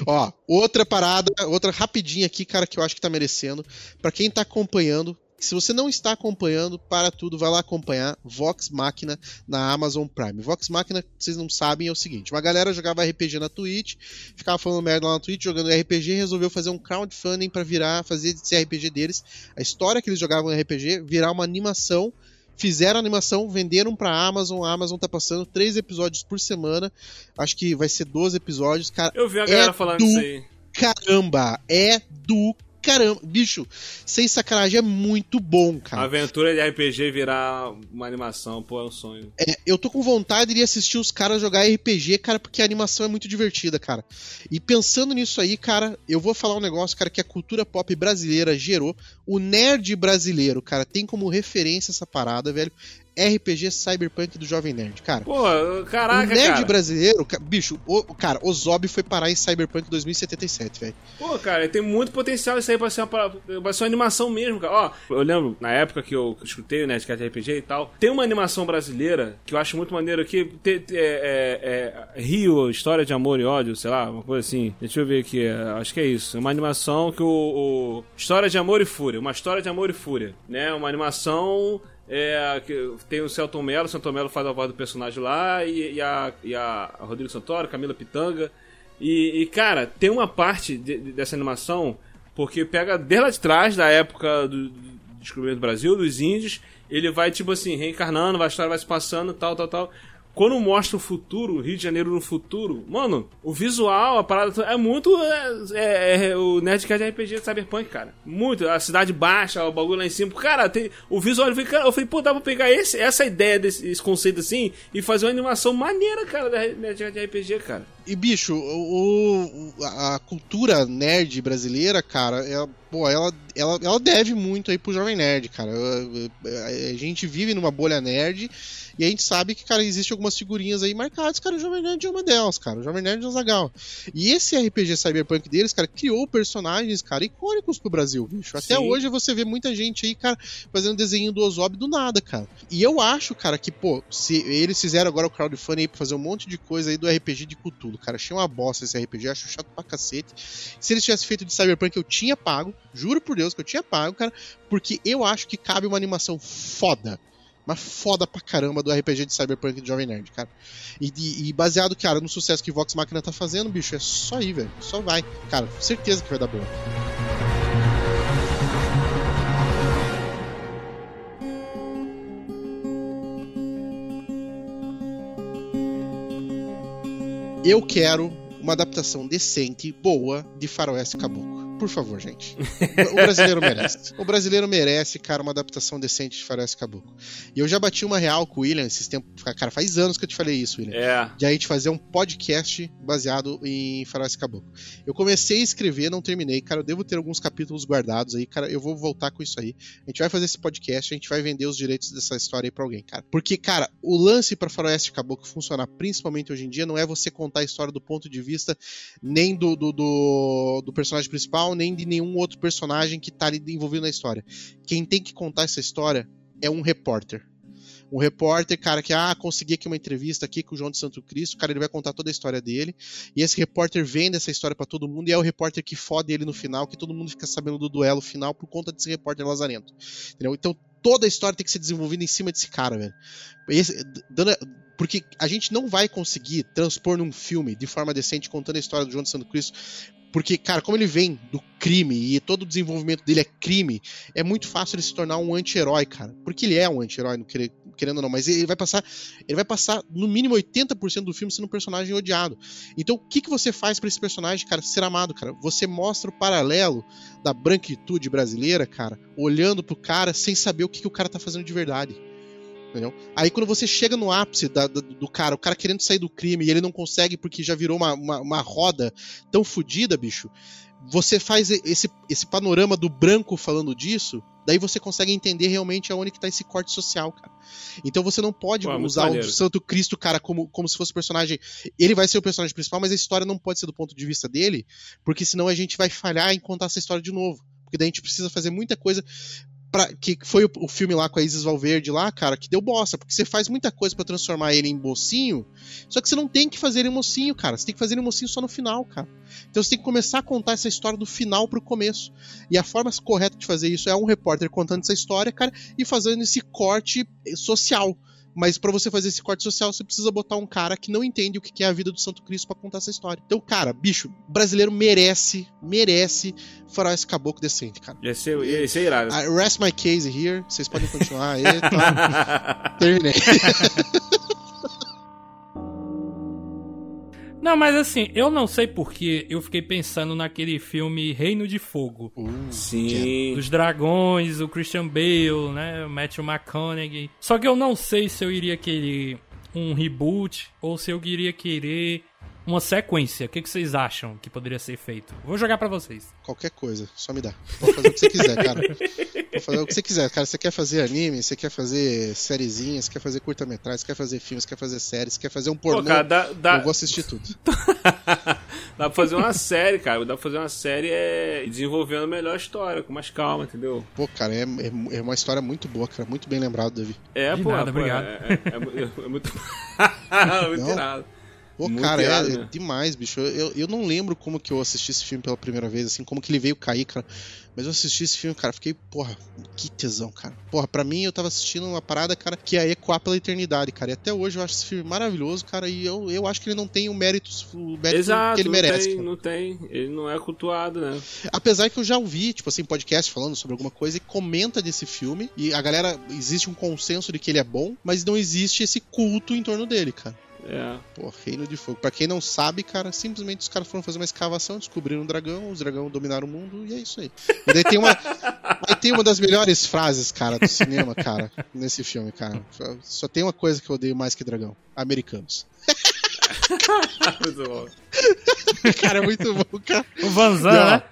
Ó, outra parada, outra rapidinha aqui, cara, que eu acho que tá merecendo. Pra quem tá acompanhando, se você não está acompanhando, para tudo, vai lá acompanhar Vox Machina na Amazon Prime. Vox Machina, vocês não sabem, é o seguinte: uma galera jogava RPG na Twitch, ficava falando merda lá na Twitch, jogando RPG, resolveu fazer um crowdfunding pra virar, fazer esse RPG deles, a história que eles jogavam no RPG, virar uma animação. Fizeram a animação, venderam pra Amazon. A Amazon tá passando três episódios por semana. Acho que vai ser 12 episódios. Cara, Eu vi a galera É falando do- isso aí. caramba, é do caramba. Bicho, sem sacanagem, é muito bom, A cara. aventura de RPG virar uma animação, pô, é um sonho. É, eu tô com vontade de assistir os caras jogar RPG, cara, porque a animação é muito divertida, cara. E pensando nisso aí, cara, eu vou falar um negócio, cara, que a cultura pop brasileira gerou. O nerd brasileiro, cara, tem como referência essa parada, velho. RPG Cyberpunk do Jovem Nerd, cara. Pô, caraca, o nerd cara. brasileiro, bicho, o, cara, o Zob foi parar em Cyberpunk 2077, velho. Pô, cara, tem muito potencial isso aí pra ser uma, pra ser uma animação mesmo, cara. Ó, eu lembro, na época que eu escutei o Nerdcast RPG e tal, tem uma animação brasileira que eu acho muito maneiro aqui. Te- te- é, é, é, Rio, História de Amor e Ódio, sei lá, uma coisa assim. Deixa eu ver aqui, é, acho que é isso. É uma animação que o, o- História de Amor e Fúria. Uma história de amor e fúria, né? Uma animação é, tem o Celton Mello, o Celton Mello faz a voz do personagem lá, e, e a, e a Rodrigo Santoro, Camila Pitanga. E, e, cara, tem uma parte de- de- dessa animação, porque pega desde lá de trás, da época do, do descobrimento do Brasil, dos índios, ele vai, tipo assim, reencarnando, a história vai se passando, tal, tal, tal. Quando mostra o futuro, Rio de Janeiro no futuro, mano, o visual, a parada é muito. É, é- é o Nerdcast RPG de Cyberpunk, cara. Muito. A cidade baixa, o bagulho lá em cima. Cara, tem, o visual, eu falei, cara, eu falei, pô, dá pra pegar esse, essa ideia desse esse conceito assim e fazer uma animação maneira, cara, da Nerdcast RPG, cara. E, bicho, o, a cultura nerd brasileira, cara, é, pô, ela, ela, ela deve muito aí pro Jovem Nerd, cara. A, gente vive numa bolha nerd e a gente sabe que, cara, existe algumas figurinhas aí marcadas, cara, o Jovem Nerd é uma delas, cara. O Jovem Nerd é o Zagal. E esse RPG Cyberpunk deles, cara, criou personagens, cara, icônicos pro Brasil, bicho. Até Sim. hoje você vê muita gente aí, cara, fazendo desenho do Ozob do nada, cara. E eu acho, cara, que, pô, se eles fizeram agora o crowdfunding aí pra fazer um monte de coisa aí do RPG de Cthulhu, cara, achei uma bosta esse RPG, acho chato pra cacete. Se eles tivessem feito de Cyberpunk, eu tinha pago, juro por Deus que eu tinha pago, cara, porque eu acho que cabe uma animação foda. Mas foda pra caramba do RPG de Cyberpunk de Jovem Nerd, cara. E, e- e baseado, cara, no sucesso que Vox Machina tá fazendo, bicho, é só ir, velho. Só vai. Cara, certeza que vai dar boa. Eu quero uma adaptação decente, boa, de Faroeste Caboclo. Por favor, gente. O brasileiro merece. O brasileiro merece, cara, uma adaptação decente de Faroeste Caboclo. E eu já bati uma real com o William esses tempos. Cara, faz anos que eu te falei isso, William É. de a gente fazer um podcast baseado em Faroeste Caboclo. Eu comecei a escrever, não terminei, cara, eu devo ter alguns capítulos guardados aí, cara, eu vou voltar com isso aí. A gente vai fazer esse podcast, a gente vai vender os direitos dessa história aí pra alguém, cara. Porque, cara, o lance pra Faroeste Caboclo funcionar, principalmente hoje em dia, não é você contar a história do ponto de vista nem do, do, do, do personagem principal, nem de nenhum outro personagem que tá ali envolvido na história. Quem tem que contar essa história é um repórter. Um repórter, cara, que, ah, consegui aqui uma entrevista aqui com o João de Santo Cristo, cara, ele vai contar toda a história dele. E esse repórter vende essa história pra todo mundo e é o repórter que fode ele no final, que todo mundo fica sabendo do duelo final por conta desse repórter lazarento. Entendeu? Então toda a história tem que ser desenvolvida em cima desse cara, velho. Esse- dando- porque a gente não vai conseguir transpor num filme de forma decente contando a história do João de Santo Cristo. Porque, cara, como ele vem do crime e todo o desenvolvimento dele é crime, é muito fácil ele se tornar um anti-herói, cara. Porque ele é um anti-herói, querendo ou não, mas ele vai passar, ele vai passar no mínimo 80% do filme sendo um personagem odiado. Então, o que, que você faz pra esse personagem, cara, ser amado, cara? Você mostra o paralelo da branquitude brasileira, cara, olhando pro cara sem saber o que, que o cara tá fazendo de verdade. Entendeu? Aí quando você chega no ápice da- da- do cara, o cara querendo sair do crime e ele não consegue porque já virou uma, uma, uma roda tão fodida, bicho. Você faz esse, esse panorama do branco falando disso, daí você consegue entender realmente aonde que tá esse corte social, cara. Então você não pode Pô, muito usar o. Santo Cristo, cara, como, como se fosse o personagem. Ele vai ser o personagem principal, mas a história não pode ser do ponto de vista dele, porque senão a gente vai falhar em contar essa história de novo. Porque daí a gente precisa fazer muita coisa. Pra, que foi o, o filme lá com a Isis Valverde lá, cara, que deu bosta, porque você faz muita coisa pra transformar ele em mocinho, só que você não tem que fazer ele mocinho, cara. Você tem que fazer ele mocinho só no final, cara. Então você tem que começar a contar essa história do final pro começo. E a forma correta de fazer isso é um repórter contando essa história, cara, e fazendo esse corte eh, social. Mas pra você fazer esse corte social, você precisa botar um cara que não entende o que é a vida do Santo Cristo pra contar essa história. Então, cara, bicho, brasileiro merece, merece faroeste caboclo decente, cara. Ia ser, ia ser irado. I rest my case here. Vocês podem continuar aí. Tá? Terminei. Não, mas assim, eu não sei porque eu fiquei pensando naquele filme Reino de Fogo. Sim. Dos dragões, o Christian Bale, né? O Matthew McConaughey. Só que eu não sei se eu iria querer um reboot ou se eu iria querer uma sequência. O que, que vocês acham que poderia ser feito? Vou jogar pra vocês. Qualquer coisa, só me dá. Pode fazer o que você quiser, cara. Pode fazer o que você quiser, cara. Você quer fazer anime, você quer fazer sériezinhas, você quer fazer curta-metragem, você quer fazer filmes, você quer fazer séries, você quer fazer um pornô. Pô, cara, dá, dá, Eu vou assistir tudo. dá pra fazer uma série, cara. Dá pra fazer uma série é, desenvolvendo melhor a história, com mais calma, entendeu? Pô, cara, é, é, é uma história muito boa, cara. Muito bem lembrado, Davi. É, De pô, nada, pô, obrigado. É, é- é é muito. muito Não. irado. Pô, Muito cara, é, é demais, bicho. Eu, eu, eu não lembro como que eu assisti esse filme pela primeira vez, assim, como que ele veio cair, cara. Mas eu assisti esse filme, cara, fiquei, porra, que tesão, cara. Porra, pra mim eu tava assistindo uma parada, cara, que é ecoar pela eternidade, cara. E até hoje eu acho esse filme maravilhoso, cara, e eu, eu acho que ele não tem o mérito, o mérito Exato, que ele não, merece. tem, não tem. Ele não é cultuado, né? Apesar que eu já ouvi, tipo assim, podcast falando sobre alguma coisa e comenta desse filme. E a galera, existe um consenso de que ele é bom, mas não existe esse culto em torno dele, cara. É. Pô, Reino de Fogo. Pra quem não sabe, cara, simplesmente os caras foram fazer uma escavação, descobriram um dragão, os dragões dominaram o mundo e é isso aí. E daí tem uma, aí tem uma das melhores frases, cara, do cinema, cara, nesse filme, cara. Só- Só tem uma coisa que eu odeio mais que dragão: americanos. Muito bom. Cara, é muito bom, cara. O Vanzan, né?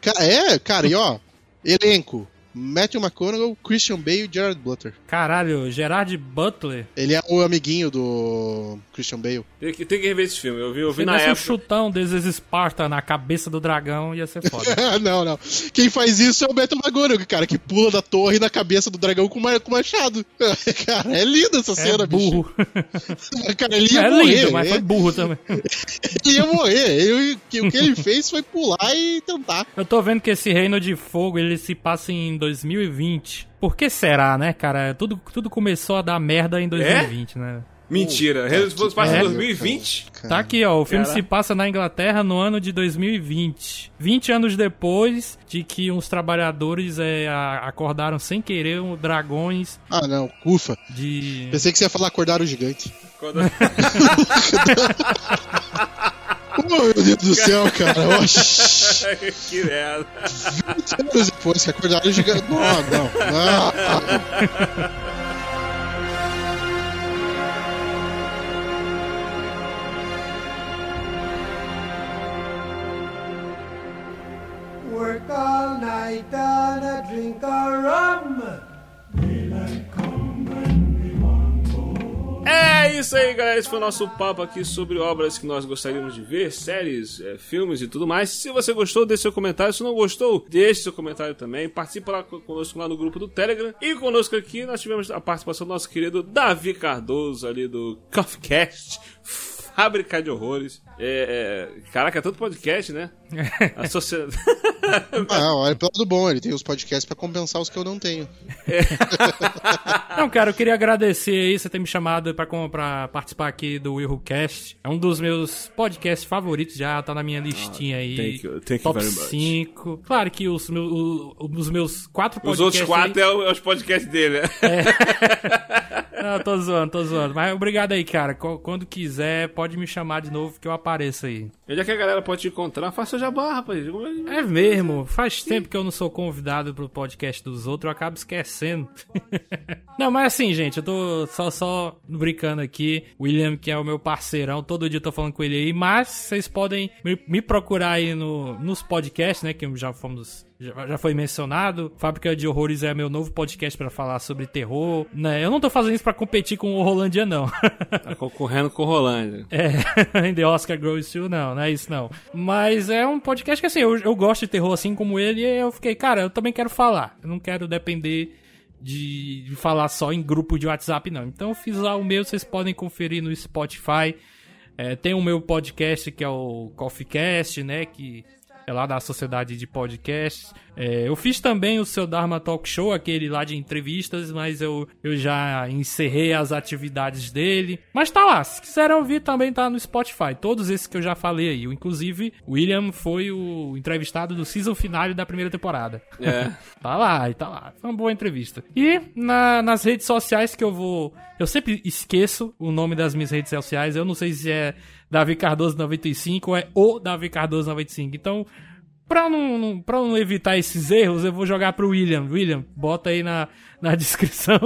Ca- É, cara, e ó, elenco. Matthew McConaughey, Christian Bale e Gerard Butler. Caralho, Gerard Butler. Ele é o amiguinho do Christian Bale. Tem que, tem que rever esse filme. Eu vi, eu vi Se na desse um época. chutão desses Esparta na cabeça do dragão, ia ser foda. não, não. Quem faz isso é o Matthew McConaughey, cara, que pula da torre na cabeça do dragão com, ma- com machado. cara, é linda essa É cena, burro. bicho. Cara, ele ia É morrer. lindo, mas né? foi burro também. Ele ia morrer. Ele- o que ele fez foi pular e tentar. Eu tô vendo que esse Reino de Fogo, ele se passa em 2020. Por que será, né, cara? Tudo, tudo começou a dar merda em 2020, né? Mentira. Reino de Fogo que passa em pariu, 2020. Cara, Tá aqui, ó. O filme Caraca. se passa na Inglaterra no ano de 2020. 20 anos depois de que uns trabalhadores é, acordaram sem querer um dragões Ah, não. Ufa. de. Pensei que você ia falar acordar o gigante. Oh, meu Deus do céu, cara. Oxi. que merda. 20 anos depois que acordaram o gigante. Não, não. não. Work all night and a drink a rum. É é isso aí, galera. Esse foi o nosso papo aqui sobre obras que nós gostaríamos de ver, séries, é, filmes e tudo mais. Se você gostou, deixe seu comentário. Se não gostou, deixe seu comentário também. Participe lá conosco lá no grupo do Telegram. E conosco aqui nós tivemos a participação do nosso querido Davi Cardoso ali do CoffeeCast fábrica de horrores. É, é... Caraca, é tanto podcast, né? A sociedade. ah, olha pelo lado bom, ele tem os podcasts pra compensar os que eu não tenho. É. não, cara, eu queria agradecer aí você ter me chamado pra, pra participar aqui do Willcast. É um dos meus podcasts favoritos, já tá na minha listinha aí. Ah, thank you, thank top 5. Claro que os, meus, os meus quatro podcasts. Os outros quatro aí... é os podcasts dele, né? É. não, tô zoando, tô zoando. Mas obrigado aí, cara. Quando quiser, pode me chamar de novo que eu apareço aí. Onde é que a galera pode te encontrar? Faça jabá, rapaz. É mesmo. Faz tempo que eu não sou convidado pro podcast dos outros, eu acabo esquecendo. não, mas assim, gente, eu tô só, só brincando aqui. William, que é o meu parceirão, todo dia eu tô falando com ele aí, mas vocês podem me, procurar aí no, nos podcasts, né, que já fomos já, já foi mencionado. Fábrica de Horrores é meu novo podcast para falar sobre terror. Né? Eu não tô fazendo isso para competir com o Rolândia, não. tá concorrendo com o Rolândia. É, The Oscar Grows Too, não, não é isso não. Mas é um podcast que assim, eu, eu gosto de terror assim como ele e eu fiquei, cara, eu também quero falar. Eu não quero depender de, de falar só em grupo de WhatsApp, não. Então eu fiz lá o meu, vocês podem conferir no Spotify. É, tem o meu podcast que é o CoffeeCast, né? Que é lá da Sociedade de Podcasts. É, eu fiz também o seu Dharma Talk Show, aquele lá de entrevistas, mas eu, eu já encerrei as atividades dele. Mas tá lá, se quiserem ouvir também tá no Spotify. Todos esses que eu já falei aí. Inclusive, William foi o entrevistado do season final da primeira temporada. É. tá lá, tá lá. Foi uma boa entrevista. E na, nas redes sociais que eu vou. Eu sempre esqueço o nome das minhas redes sociais. Eu não sei se é Davi Cardoso 95 ou é o Davi Cardoso 95. Então, Pra não, não, pra não evitar esses erros, eu vou jogar pro William. William, bota aí na, na descrição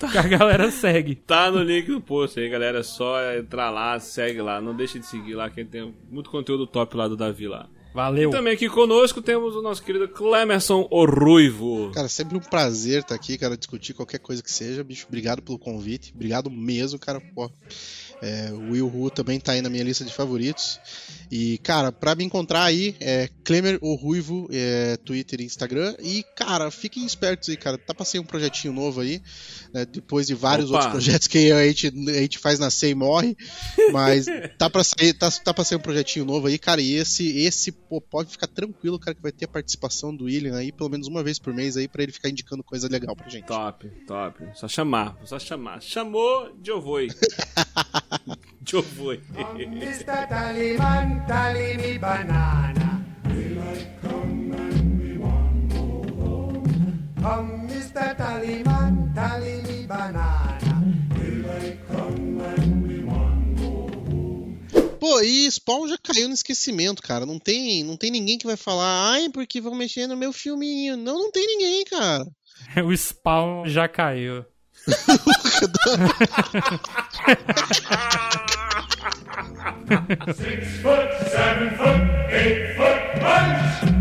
tá. que a galera segue. Tá no link do post aí, galera. É só entrar lá, segue lá. Não deixe de seguir lá, que tem muito conteúdo top lá do Davi lá. Valeu. E também aqui conosco temos o nosso querido Clemerson o Ruivo. Cara, sempre um prazer estar aqui, cara, discutir qualquer coisa que seja, bicho. Obrigado pelo convite. Obrigado mesmo, cara. Pô. É, o Will Hu também tá aí na minha lista de favoritos. E, cara, pra me encontrar aí, é Klemer o Ruivo, é, Twitter e Instagram. E, cara, fiquem espertos aí, cara. Tá pra sair um projetinho novo aí, né, depois de vários Opa. outros projetos que a gente, a gente faz nascer e morre. Mas tá pra, sair, tá, tá pra sair um projetinho novo aí, cara. E esse, esse pô, pode ficar tranquilo, cara, que vai ter a participação do William aí, pelo menos uma vez por mês aí, pra ele ficar indicando coisa legal pra gente. Top, top. Só chamar, só chamar. Chamou, eu vou. banana. Go home. Come, Mr. Tallyman, tally me banana. Daylight come and we want go home. Pô, e Spawn já caiu no esquecimento, cara. Não tem, não tem ninguém que vai falar, ai, porque vão mexer no meu filminho. Não, não tem ninguém, cara. o Spawn já caiu. Six foot, seven foot, eight foot punch.